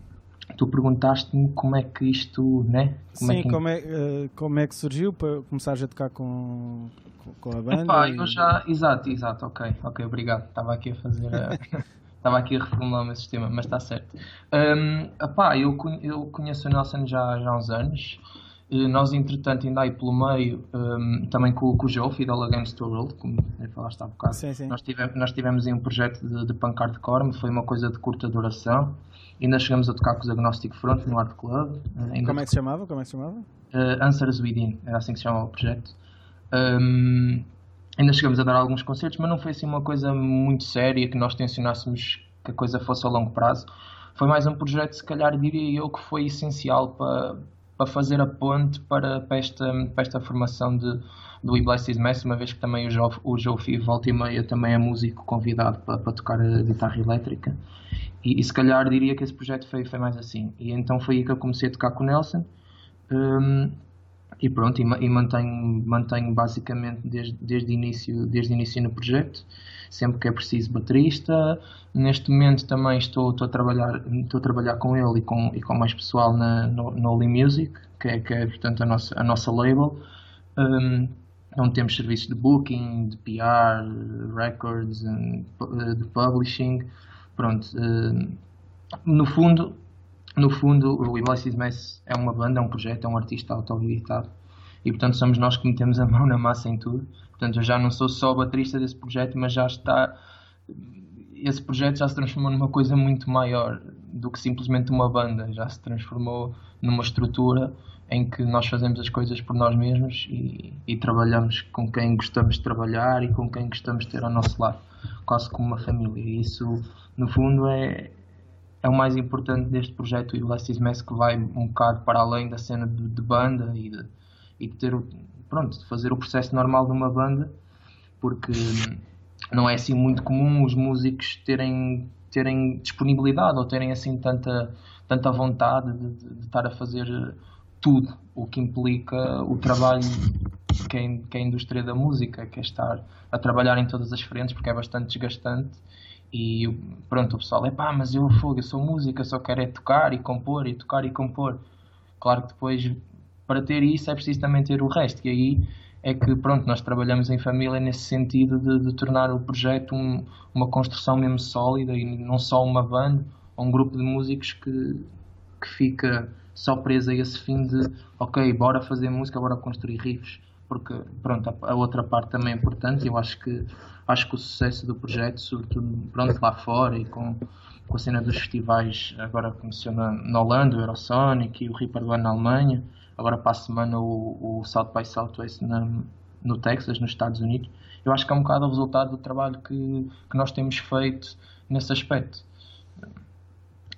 tu perguntaste-me como é que isto, né? Como Sim, é que... Como, é, uh, como é que surgiu para começares a tocar com, com a banda? Epá, e... eu já, exato, exato, ok, ok, obrigado. Estava aqui a fazer a... Estava aqui a reformular o meu sistema, mas está certo. Um, eu, eu conheço o Nelson já, já há uns anos. Nós, entretanto, ainda aí pelo meio, um, também com, com o Joe, Fidel Against the World, como falaste há bocado. Sim, sim. Nós, tivemos, nós tivemos em um projeto de, de punk hardcore, foi uma coisa de curta duração. Ainda chegamos a tocar com os Agnostic Front no Art Club. Ainda Como é que se chamava? Como é que se chamava? Uh, Answers Within, era assim que se chamava o projeto. Um, ainda chegamos a dar alguns concertos, mas não foi assim uma coisa muito séria que nós tensionássemos que a coisa fosse a longo prazo. Foi mais um projeto, se calhar diria eu, que foi essencial para, para fazer a ponte para, para, esta, para esta formação de, do We Bless His Mess, uma vez que também o Joe, o Joe volta e meia, também é músico convidado para, para tocar a guitarra elétrica. E, e, se calhar diria que esse projeto foi, foi mais assim. E então foi aí que eu comecei a tocar com o Nelson. Um, e pronto, e, e mantenho, mantenho basicamente desde, desde, início, desde início no projeto, sempre que é preciso baterista. Neste momento também estou, estou, a, trabalhar, estou a trabalhar com ele e com, e com mais pessoal na, no, no Music, que é, que é portanto a nossa, a nossa label. Um, onde temos serviços de booking, de PR, records, de publishing. Pronto, uh, no fundo, no fundo, o Ulysses Mess é uma banda, é um projeto, é um artista auto-editado e portanto somos nós que metemos a mão na massa em tudo. Portanto, eu já não sou só baterista desse projeto, mas já está. Esse projeto já se transformou numa coisa muito maior do que simplesmente uma banda, já se transformou numa estrutura em que nós fazemos as coisas por nós mesmos e, e trabalhamos com quem gostamos de trabalhar e com quem gostamos de ter ao nosso lado, quase como uma família. E isso, no fundo, é, é o mais importante deste projeto, o Ulysses Mess, que vai um bocado para além da cena de, de banda e de, e de ter, pronto, de fazer o processo normal de uma banda, porque não é assim muito comum os músicos terem, terem disponibilidade ou terem assim tanta, tanta vontade de, de, de estar a fazer tudo o que implica o trabalho que é, que é a indústria da música, que é estar a trabalhar em todas as frentes, porque é bastante desgastante e pronto, o pessoal é pá, mas eu fogo, eu sou música, só quero é tocar e compor e tocar e compor. Claro que depois para ter isso é preciso também ter o resto, e aí é que pronto, nós trabalhamos em família nesse sentido de, de tornar o projeto um, uma construção mesmo sólida e não só uma banda ou um grupo de músicos que, que fica só preso a esse fim de ok, bora fazer música, bora construir riffs porque pronto, a, outra parte também é importante eu acho que acho que o sucesso do projeto, sobretudo pronto, lá fora e com, com a cena dos festivais, agora começou na, na Holanda, o Eurosonic e o Reaper na Alemanha, agora para a semana o, o South by Southwest na, no Texas, nos Estados Unidos. Eu acho que é um bocado o resultado do trabalho que, que nós temos feito nesse aspecto.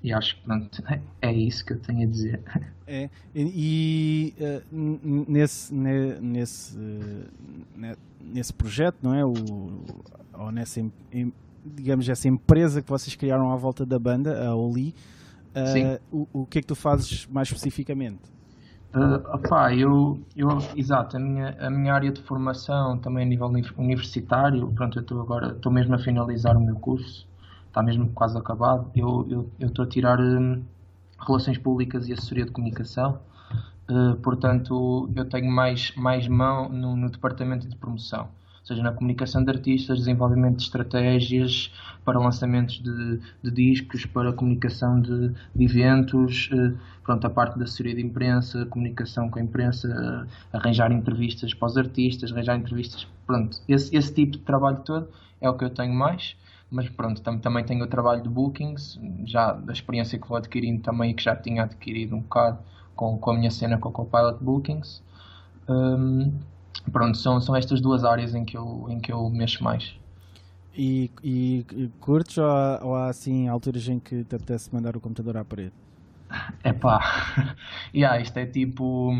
E acho que pronto, é isso que eu tenho a dizer. É, e, e uh, nesse, nesse, uh, nesse projeto, não é? O, ou nessa, em, digamos, essa empresa que vocês criaram à volta da banda, a Oli, uh, o, o que é que tu fazes mais especificamente? Uh, opá, eu, eu, exato, a minha, a minha área de formação também a nível universitário, pronto, eu estou agora, estou mesmo a finalizar o meu curso, está mesmo quase acabado, eu estou a tirar um, Relações Públicas e Assessoria de Comunicação, uh, portanto eu tenho mais, mais mão no, no departamento de promoção. Seja na comunicação de artistas, desenvolvimento de estratégias para lançamentos de, de discos, para comunicação de, de, eventos, eh, pronto, a parte da assessoria de imprensa, comunicação com a imprensa, eh, arranjar entrevistas para os artistas, arranjar entrevistas, pronto, esse, esse tipo de trabalho todo é o que eu tenho mais mas pronto, tam também tenho o trabalho de bookings, já da experiência que vou adquirindo também e que já tinha adquirido um bocado com, com a minha cena com o Copilot Bookings. Um, pronto, são, são estas duas áreas em que eu, em que eu mexo mais. E, e, e curtes ou há, ou há assim alturas em que te apetece mandar o computador à parede? É pá, yeah, isto é tipo.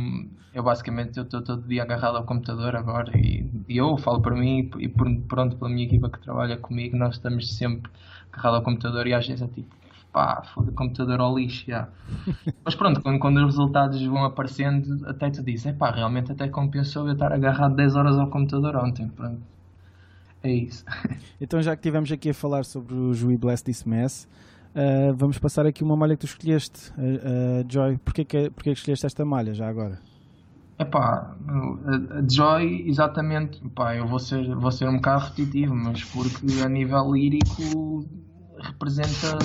Eu basicamente estou todo dia agarrado ao computador agora e, e eu falo para mim e por, pronto, pela minha equipa que trabalha comigo, nós estamos sempre agarrados ao computador e às vezes é tipo, pá, foda computador ao lixo, já. Mas pronto, quando, quando, os resultados vão aparecendo, até te é pá, realmente até compensou eu estar agarrado 10 horas ao computador ontem, pronto. É isso. Então já que estivemos aqui a falar sobre o We Bless This Mess, uh, vamos passar aqui uma malha que tu escolheste, uh, uh, Joy. Porquê que, porquê que escolheste esta malha já agora? É pá, a Joy, exatamente, pá, eu vou ser, vou ser um bocado repetitivo, mas porque a nível lírico representa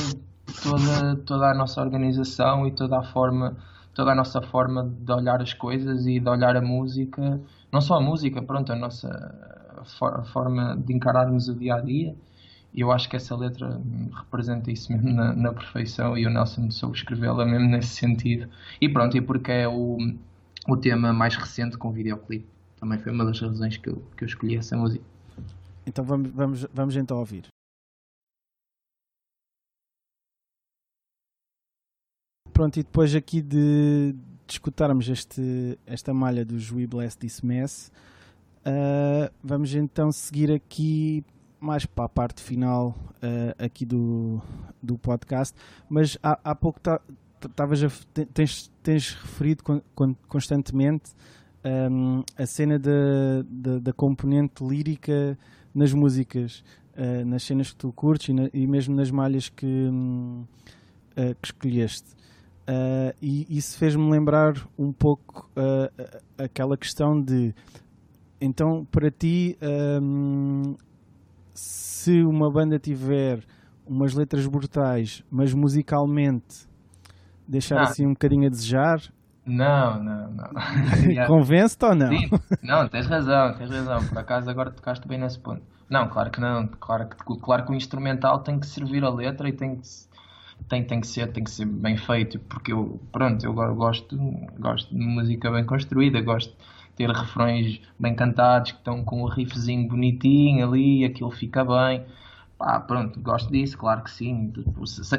toda, toda a nossa organização e toda a forma toda a nossa forma de olhar as coisas e de olhar a música, não só a música, pronto, a nossa a forma de encararmos o dia a dia. E eu acho que essa letra representa isso mesmo na, na perfeição e o Nelson soube escrevê-la mesmo nesse sentido. E pronto, e porque é o, o tema mais recente com o videoclipe. Também foi uma das razões que eu, que eu escolhi essa música. Então vamos, vamos, vamos então ouvir. pronto, e depois aqui de, de escutarmos este, esta malha do We Bless This Mess, uh, vamos então seguir aqui mais para a parte final uh, aqui do, do podcast, mas há, há pouco estavas tens, tens referido con, con, constantemente um, a cena da, da, da, componente lírica nas músicas, uh, nas cenas que tu curtes e, na, e mesmo nas malhas que, um, uh, que escolheste. Uh, e isso fez-me lembrar um pouco aquela questão de então para ti um, se uma banda tiver umas letras brutais, mas musicalmente deixar ah. assim um bocadinho a desejar, não, não, não. Convence-te ou não? Sim, não, tens razão, tens razão. Por acaso agora tocaste bem nesse ponto. Não, claro que não. Claro que, claro que o instrumental tem que servir a letra e tem que, tem, tem que ser tem que ser bem feito porque eu pronto eu gosto gosto de música bem construída gosto ter refrões bem cantados que estão com um riffzinho bonitinho ali aquilo fica bem Pá, pronto, gosto disso, claro que sim.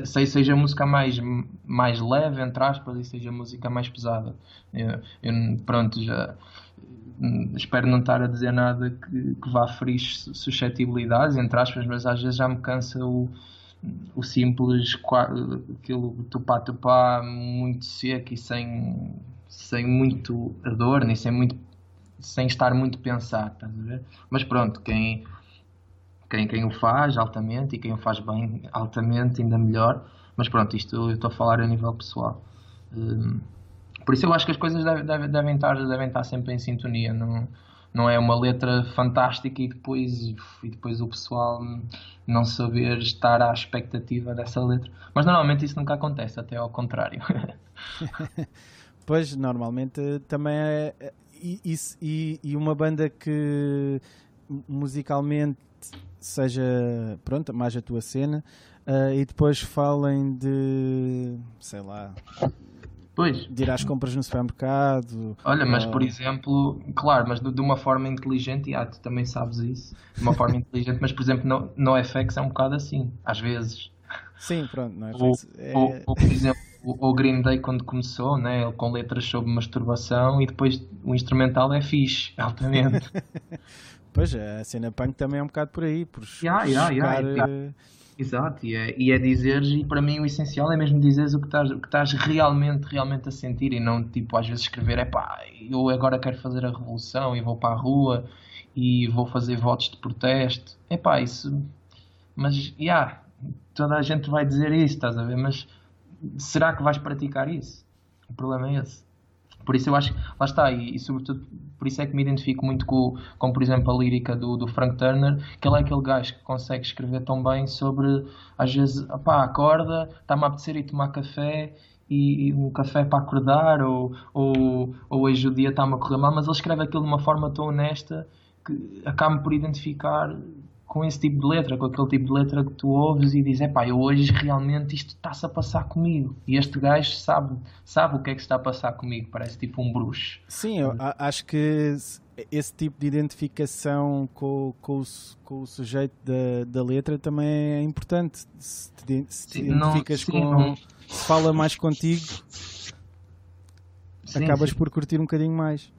Sei seja música mais, mais leve, entre aspas, e seja música mais pesada. Eu, eu pronto, já espero não estar a dizer nada que, que vá ferir suscetibilidades, entre aspas, mas às vezes já me cansa o, o simples, aquilo tupá-tupá muito seco e sem, sem muito adorno nem sem, muito, sem estar muito pensado, estás a ver? Mas pronto, quem quem, quem o faz altamente e quem o faz bem altamente, ainda melhor. Mas pronto, isto eu estou a falar a nível pessoal. Um, por isso eu acho que as coisas devem, devem, estar, devem estar sempre em sintonia. Não, não é uma letra fantástica e depois, e depois o pessoal não saber estar à expectativa dessa letra. Mas normalmente isso nunca acontece, até ao contrário. pois, normalmente também é. E, e, e uma banda que musicalmente seja, pronto, mais a tua cena, uh, e depois falem de, sei lá, Pois. De ir às compras no supermercado. Olha, mas por exemplo, claro, mas de, de, uma forma inteligente, e ah, tu também sabes isso, de uma forma inteligente, mas por exemplo, no, no FX é um bocado assim, às vezes. Sim, pronto, no FX. Ou, é... ou, ou, por exemplo, o, o Green Day quando começou, né, com letras sobre masturbação, e depois o instrumental é fixe, altamente. Pois, a cena punk também é um bocado por aí, por yeah, yeah, yeah, yeah. Exato, e é, e é dizeres, e para mim o essencial é mesmo dizeres o que estás, o que estás realmente, realmente a sentir e não tipo às vezes escrever, é pá, eu agora quero fazer a revolução e vou para a rua e vou fazer votos de protesto, é pá, isso, mas, já, yeah, toda a gente vai dizer isso, estás a ver, mas será que vais praticar isso? O problema é esse. Por isso eu acho, lá está, e, e, sobretudo por isso é que me identifico muito com, com por exemplo, a lírica do, do Frank Turner, que ele é aquele gajo que consegue escrever tão bem sobre, às vezes, pá, acorda, está-me a apetecer ir tomar café e, e, um café para acordar, ou, ou, ou hoje o dia está-me a correr mal, mas ele escreve aquilo de uma forma tão honesta que acaba por identificar com esse tipo de letra, com aquele tipo de letra que tu ouves e dizes, pá, eu hoje realmente isto está-se a passar comigo. E este gajo sabe, sabe o que é que está a passar comigo, parece tipo um bruxo. Sim, eu acho que esse tipo de identificação com, com, o, com o sujeito da, da letra também é importante. Se te, se te sim, identificas não, sim, com. Não. Se fala mais contigo, sim, acabas por curtir um bocadinho mais.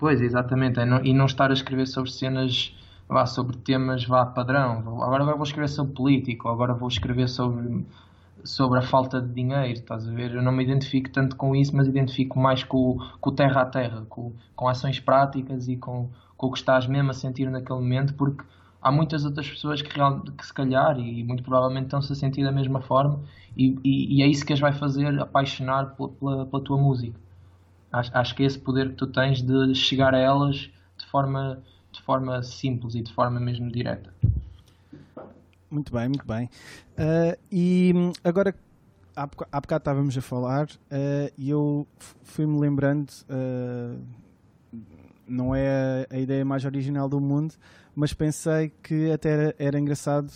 Pois, exatamente. É e não estar a escrever sobre cenas vá sobre temas vá padrão. Agora, vou escrever sobre político, agora vou escrever sobre, sobre a falta de dinheiro, estás a ver? Eu não me identifico tanto com isso, mas identifico mais com, com o terra a terra, com, com ações práticas e com, com o que estás mesmo a sentir naquele momento, porque há muitas outras pessoas que, real, que se calhar e muito provavelmente estão-se a sentir da mesma forma e, e, e, é isso que as vai fazer apaixonar pela, pela, pela tua música. Acho, acho que é esse poder que tu tens de chegar a elas de forma de forma simples e de forma mesmo direta. Muito bem, muito bem. Uh, e agora, há, há bocado estávamos a falar uh, e eu fui-me lembrando, uh, não é a, a, ideia mais original do mundo, mas pensei que até era, era engraçado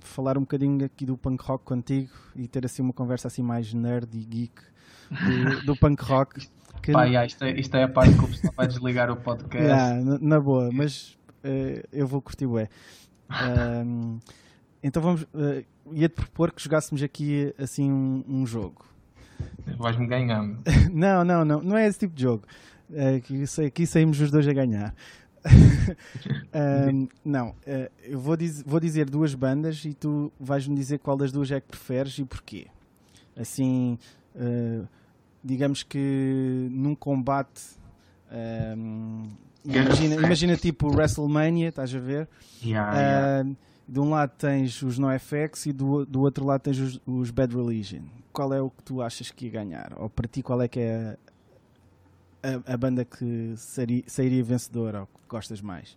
falar um bocadinho aqui do punk rock contigo e ter assim uma conversa assim mais nerd e geek do, do punk rock. Que... Pá, yeah, isto, é, isto é a parte que o pessoal vai desligar o podcast. Yeah, na, na, boa, mas uh, eu vou curtir o é. Então vamos. Uh, ia-te propor que jogássemos aqui assim um, um jogo. Vais-me ganhando. não, não, não. Não é esse tipo de jogo. Uh, aqui, aqui saímos os dois a ganhar. um, não, uh, eu vou, diz, vou dizer duas bandas e tu vais-me dizer qual das duas é que preferes e porquê. Assim, uh, digamos que num combate Um, imagina, imagina tipo WrestleMania, estás a ver? Yeah, yeah. Uh, de um lado tens os NoFX e do, do outro lado tens os, os, Bad Religion. Qual é o que tu achas que ia ganhar? Ou para ti, qual é que é a, a, a banda que sairia, sairia vencedora ou que gostas mais?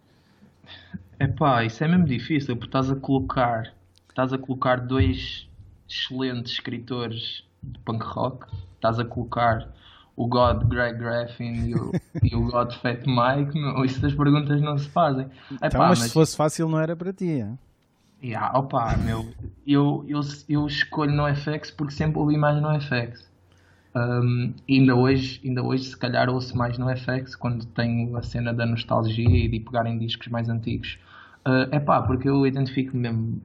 É pá, isso é mesmo difícil porque estás a colocar, estás a colocar dois excelentes escritores de punk rock, estás a colocar o God Greg Graffin e o, e o God Fat Mike, não, essas perguntas não se fazem. É então, mas, mas, se fosse fácil não era para ti, hein? Yeah, opa, meu, eu, eu, eu escolho no FX porque sempre ouvi mais no FX. Um, ainda, hoje, ainda hoje, se calhar, ouço mais no FX quando tenho a cena da nostalgia e de pegar em discos mais antigos. É uh, pá, porque eu identifico mesmo.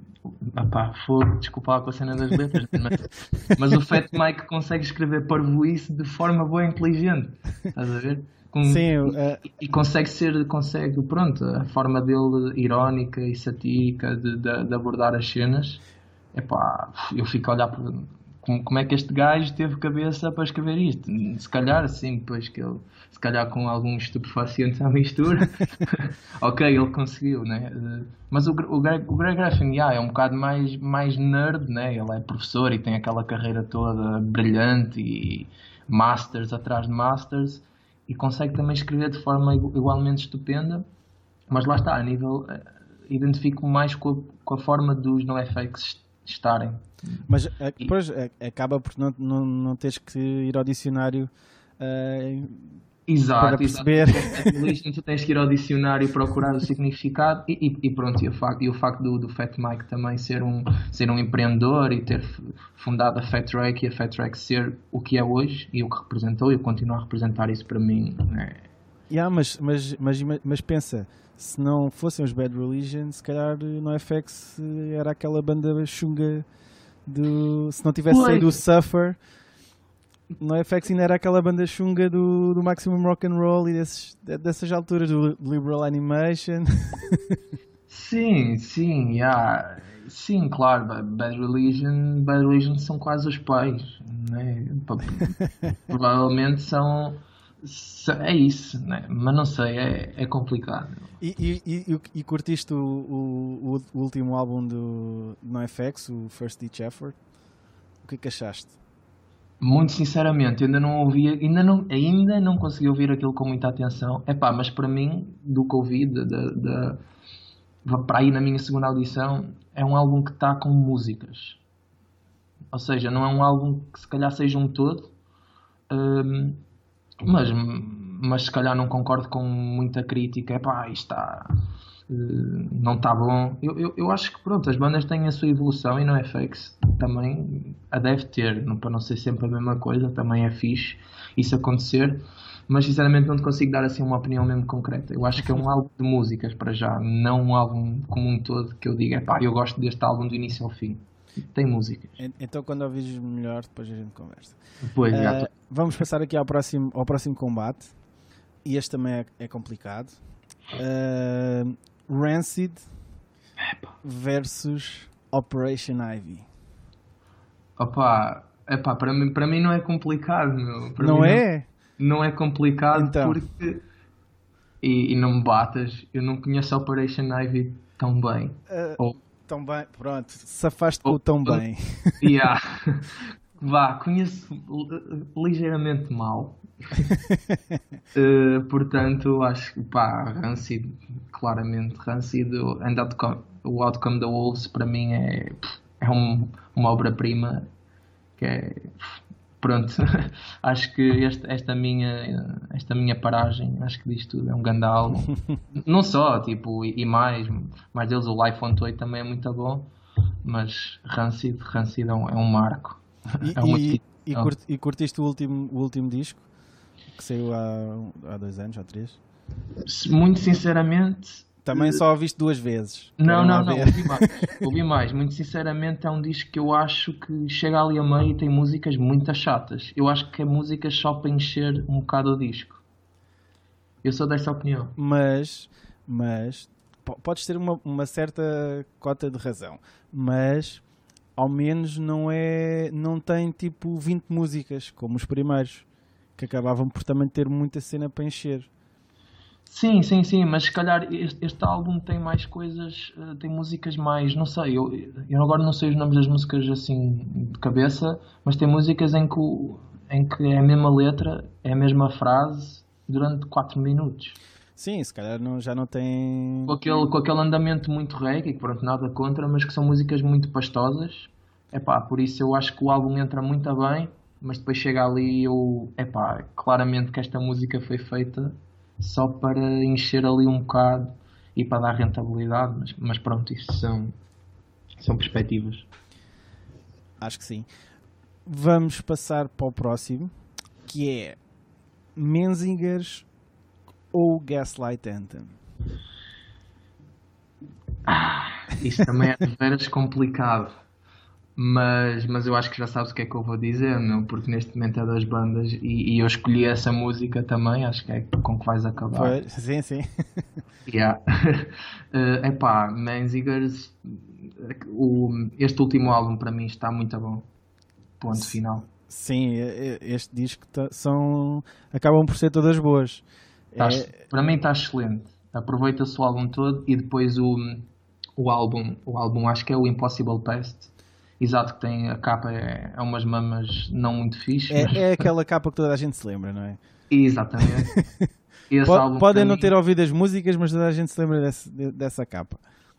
Epá, fogo, desculpa com a cena das letras, mas, mas o Fat Mike consegue escrever parvoíce de forma boa e inteligente. Estás a ver? Com, Sim, uh... e, consegue ser, consegue, pronto, a forma dele irónica e satírica de, de, de abordar as cenas. Epá, eu fico a olhar por como, como é que este gajo teve cabeça para escrever isto? Se calhar, sim, depois que ele, se calhar com alguns estupefacientes à mistura, ok, ele conseguiu, né? Mas o, o, Greg, o Greg Graffin, yeah, é um bocado mais, mais nerd, né? Ele é professor e tem aquela carreira toda brilhante e masters atrás de masters e consegue também escrever de forma igualmente estupenda, mas lá está, a nível, eh, identifico mais com a, com a forma dos NoFX estarem. Mas eh, depois e... Eh, acaba por não, não, não teres que ir ao dicionário uh, exato, para perceber. Exato. tu tens que ir ao dicionário procurar o significado e, e, e pronto, e o facto, e o facto do, do Fat Mike também ser um, ser um empreendedor e ter fundado a Fat Track e a Fat Track ser o que é hoje e o que representou e continuar a representar isso para mim. É... Yeah, mas, mas, mas, mas pensa, se não fossem os Bad Religion, se calhar no FX era aquela banda chunga do. Se não tivesse Oi. saído o Suffer, no FX ainda era aquela banda chunga do, do Maximum Rock and Roll e desses, dessas alturas do Liberal Animation. Sim, sim, yeah. sim, claro, Bad Religion, Bad Religion são quase os pais, né? Provavelmente são é isso, né? mas não sei, é, é complicado. E, e, e, e curtiste o, o, o, último álbum do NoFX, o First Ditch Effort? O que é que achaste? Muito sinceramente, eu ainda não ouvi, ainda não, ainda não consegui ouvir aquilo com muita atenção. É pá, mas para mim, do que ouvi, de, de, para aí na minha segunda audição, é um álbum que está com músicas. Ou seja, não é um álbum que se calhar seja um todo. Um, mas, mas se calhar não concordo com muita crítica. É pá, está. Uh, não está bom. Eu, eu, eu, acho que pronto, as bandas têm a sua evolução e não é fake. Também a deve ter, não, para não ser sempre a mesma coisa, também é fixe isso acontecer. Mas sinceramente não te consigo dar assim uma opinião mesmo concreta. Eu acho que é um álbum de músicas para já, não um álbum como um todo que eu diga, pá, eu gosto deste álbum do início ao fim tem músicas. Então quando ouvires melhor, depois a gente conversa. Depois, uh, Vamos passar aqui ao próximo, ao próximo combate. E este também é, é complicado. Uh, Rancid versus Operation Ivy. Opa, epá, para mim, para mim não é complicado, meu. Para não é? Não, não, é complicado então. porque. E, e, não me batas, eu não conheço Operation Ivy tão bem. Uh, Ou Tão bem, pronto, safaste com o tão bem. Yeah. Vá, conheço ligeiramente mal. uh, portanto, acho que pá, Rancid, claramente, Rancid, and outcome, o Outcome da Wolves para mim é, é um, uma obra-prima que é pronto, acho que este, esta, minha, esta minha paragem, acho que diz tudo, é um grande álbum. Não só, tipo, e, e, mais, mais deles, o Life on Toy também é muito bom, mas Rancid, Rancid é um, é um marco. E, é uma e, e, curti, e, curtiste o último, o último disco, que saiu há, há dois anos, há três? Muito sinceramente, também só ouviste duas vezes. Não, não, não, ouvi mais. ouvi mais. Muito sinceramente, é um disco que eu acho que chega ali a meio e tem músicas muito chatas. Eu acho que é música só para encher um bocado o disco. Eu sou dessa opinião. Mas, mas, podes ter uma, uma certa cota de razão. Mas, ao menos, não é, não tem tipo 20 músicas, como os primeiros, que acabavam por também ter muita cena para encher. Sim, sim, sim, mas se calhar este, este álbum tem mais coisas, uh, tem músicas mais, não sei, eu, eu agora não sei os nomes das músicas assim de cabeça, mas tem músicas em que, em que é a mesma letra, é a mesma frase durante 4 minutos. Sim, se calhar não, já não tem. Com aquele, com aquele andamento muito reggae, que pronto, nada contra, mas que são músicas muito pastosas. Epá, por isso eu acho que o álbum entra muito bem, mas depois chega ali e eu. Epá, claramente que esta música foi feita só para encher ali um bocado e para dar rentabilidade, mas, mas pronto, isso são, são perspectivas. Acho que sim. Vamos passar para o próximo, que é Menzingers ou Gaslight Anthem? Ah, isso também é de veras complicado. Mas, mas eu acho que já sabes o que é que eu vou dizer, meu, porque neste momento é das bandas e, e eu escolhi essa música também, acho que é com que vais acabar. Foi, sim, sim. Yeah. uh, epá, Menzigers, o, este último álbum para mim está muito bom. Ponto final. Sim, este disco tá, são acabam por ser todas boas. Tá, é... Para mim está excelente. Aproveita-se o álbum todo e depois o, o álbum, o álbum acho que é o Impossible Past Exato, que tem a capa, é, é umas mamas não muito fixe. É, mas... é aquela capa que toda a gente se lembra, não é? Exatamente. Pode, podem não mim... ter ouvido as músicas, mas toda a gente se lembra desse, dessa capa.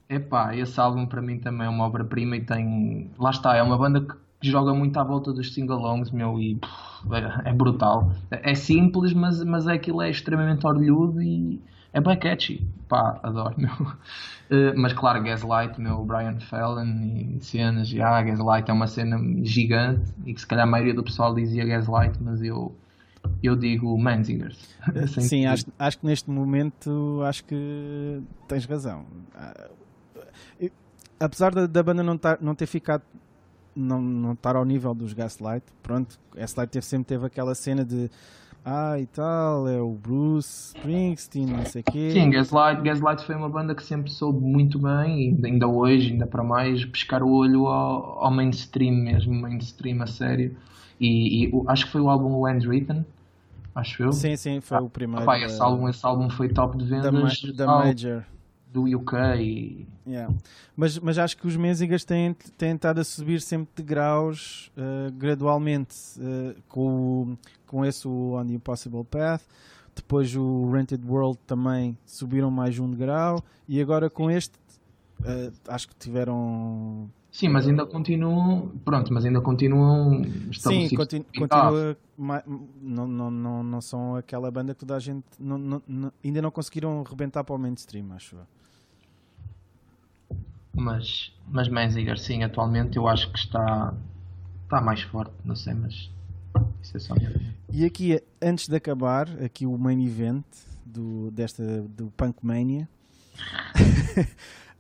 Epá, esse álbum para mim também é uma obra-prima e tem. Lá está, é uma banda que joga muito à volta dos sing-alongs, meu, e pff, é, é, brutal. É simples, mas, mas é aquilo é extremamente orgulhoso e é bem catchy. Pá, adoro, meu. Uh, mas claro, Gaslight, meu, Brian Fallon e cenas, e ah, Gaslight é uma cena gigante e que se calhar a maioria do pessoal dizia Gaslight, mas eu eu digo Manzingers. Sim, acho, acho que neste momento acho que tens razão. Ah, apesar da, da banda não, tar, não ter ficado não, não estar ao nível dos Gaslight, pronto, Gaslight teve, sempre teve aquela cena de ah, e tal, é o Bruce Springsteen, não sei o quê. Sim, Gaslight, Gaslight foi uma banda que sempre soube muito bem, e ainda hoje, ainda para mais, pescar o olho ao, ao mainstream mesmo, mainstream a sério. E, e, acho que foi o álbum Handwritten, acho eu. Sim, sim, foi ah, o primeiro. Opa, esse, álbum, esse álbum foi top de vendas. Da, da Major do UK. E... Yeah. Mas, mas acho que os Menzigas têm, têm estado a subir sempre de graus uh, gradualmente uh, com, com esse o On the Impossible Path. Depois o Rented World também subiram mais um grau e agora com este uh, acho que tiveram Sim, mas ainda continuam. Pronto, mas ainda continuam. Sim, continu, continua. Não, não, não, não são aquela banda que toda a gente. Não, não, ainda não conseguiram rebentar para o mainstream, acho eu. Mas, mas Menziger, sim, atualmente eu acho que está, está mais forte, não sei, mas isso é só minha E aqui, antes de acabar, aqui o main event do, desta, do Punk Mania.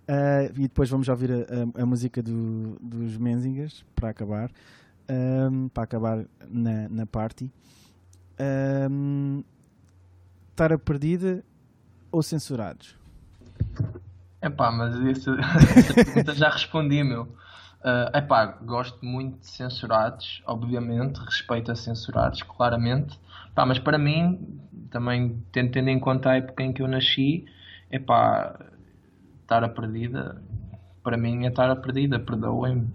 Uh, e depois vamos ouvir a, a, a música do, dos Menzingers para acabar. Um, para acabar na, na party. Um, a perdida ou censurados? Epá, mas isso, essa pergunta já respondi, meu. Uh, epá, gosto muito de censurados, obviamente, respeito a censurados, claramente. Epá, mas para mim, também tendo em conta a época em que eu nasci, epá, estar a perdida, para mim é estar a perdida, perdoem-me.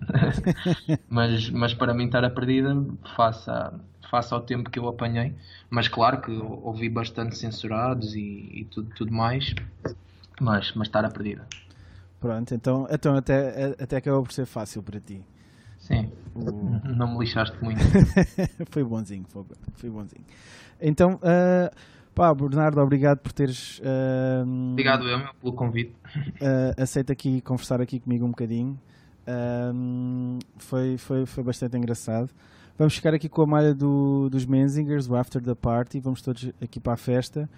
mas, mas para mim estar a perdida, faça, faça ao tempo que eu apanhei. Mas claro que ouvi bastante censurados e, e tudo, tudo mais mas, mas estar a perdida. Pronto, então, então até, até acabou por ser fácil para ti. Sim, o... não me lixaste muito. foi bonzinho, foi, foi bonzinho. Então, uh, pá, Bernardo, obrigado por teres. Uh, obrigado eu meu, pelo convite. Uh, aceita aqui conversar aqui comigo um bocadinho. foi, foi, foi bastante engraçado. Vamos ficar aqui com a malha do, dos Menzingers, o After the Party. Vamos todos aqui para a festa.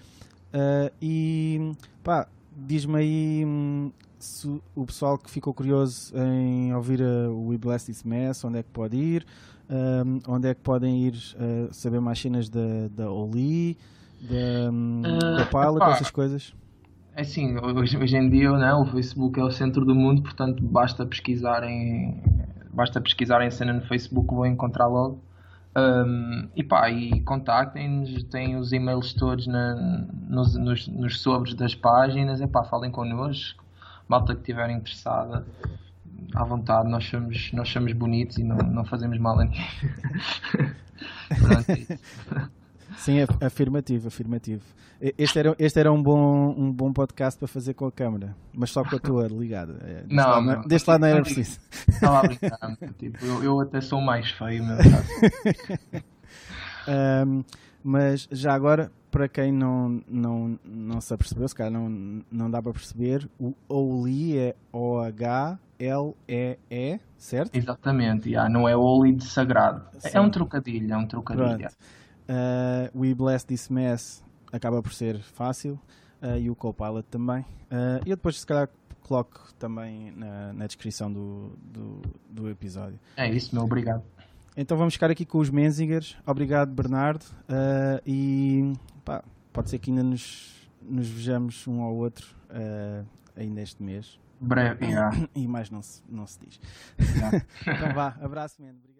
Uh, e pá, diz-me aí hum, se o pessoal que ficou curioso em ouvir uh, o We Bless This Mess, onde é que pode ir, um, onde é que podem ir uh, saber mais cenas da, da Oli, da, um, uh, da Pilot, essas coisas? É assim, hoje, hoje em dia né, o Facebook é o centro do mundo, portanto basta pesquisarem basta pesquisarem cena no Facebook vão encontrar logo. Um, e pá, e contactem-nos, têm os e-mails todos na, nos, nos, nos sobres das páginas, e pá, falem connosco, malta que estiver interessada, à vontade, nós somos, nós somos bonitos e não, não fazemos mal a ninguém. Pronto, é Sim, afirmativo, afirmativo. Este era, este era um, bom, um bom podcast para fazer com a câmera, mas só com a tua ligada. É, deste não, lado, não, deste lado não era preciso. Estava a brincar, tipo, eu, eu até sou mais feio, meu um, Mas já agora, para quem não, não, não se apercebeu, se calhar não, não dá para perceber, o Oli é O-H-L-E-E, certo? Exatamente, yeah, não é Oli de sagrado. Sim. É um trocadilho, é um trocadilho. Uh, We Bless This Mess acaba por ser fácil uh, e o Copilot também. Uh, eu depois, se calhar, coloco também na, na descrição do, do, do, episódio. É isso, meu, obrigado. Então vamos ficar aqui com os Menzingers. Obrigado, Bernardo. Uh, e pá, pode ser que ainda nos, nos vejamos um ao outro ainda este mês. Breve, yeah. E mais não se, não se diz. então vá, abraço, man.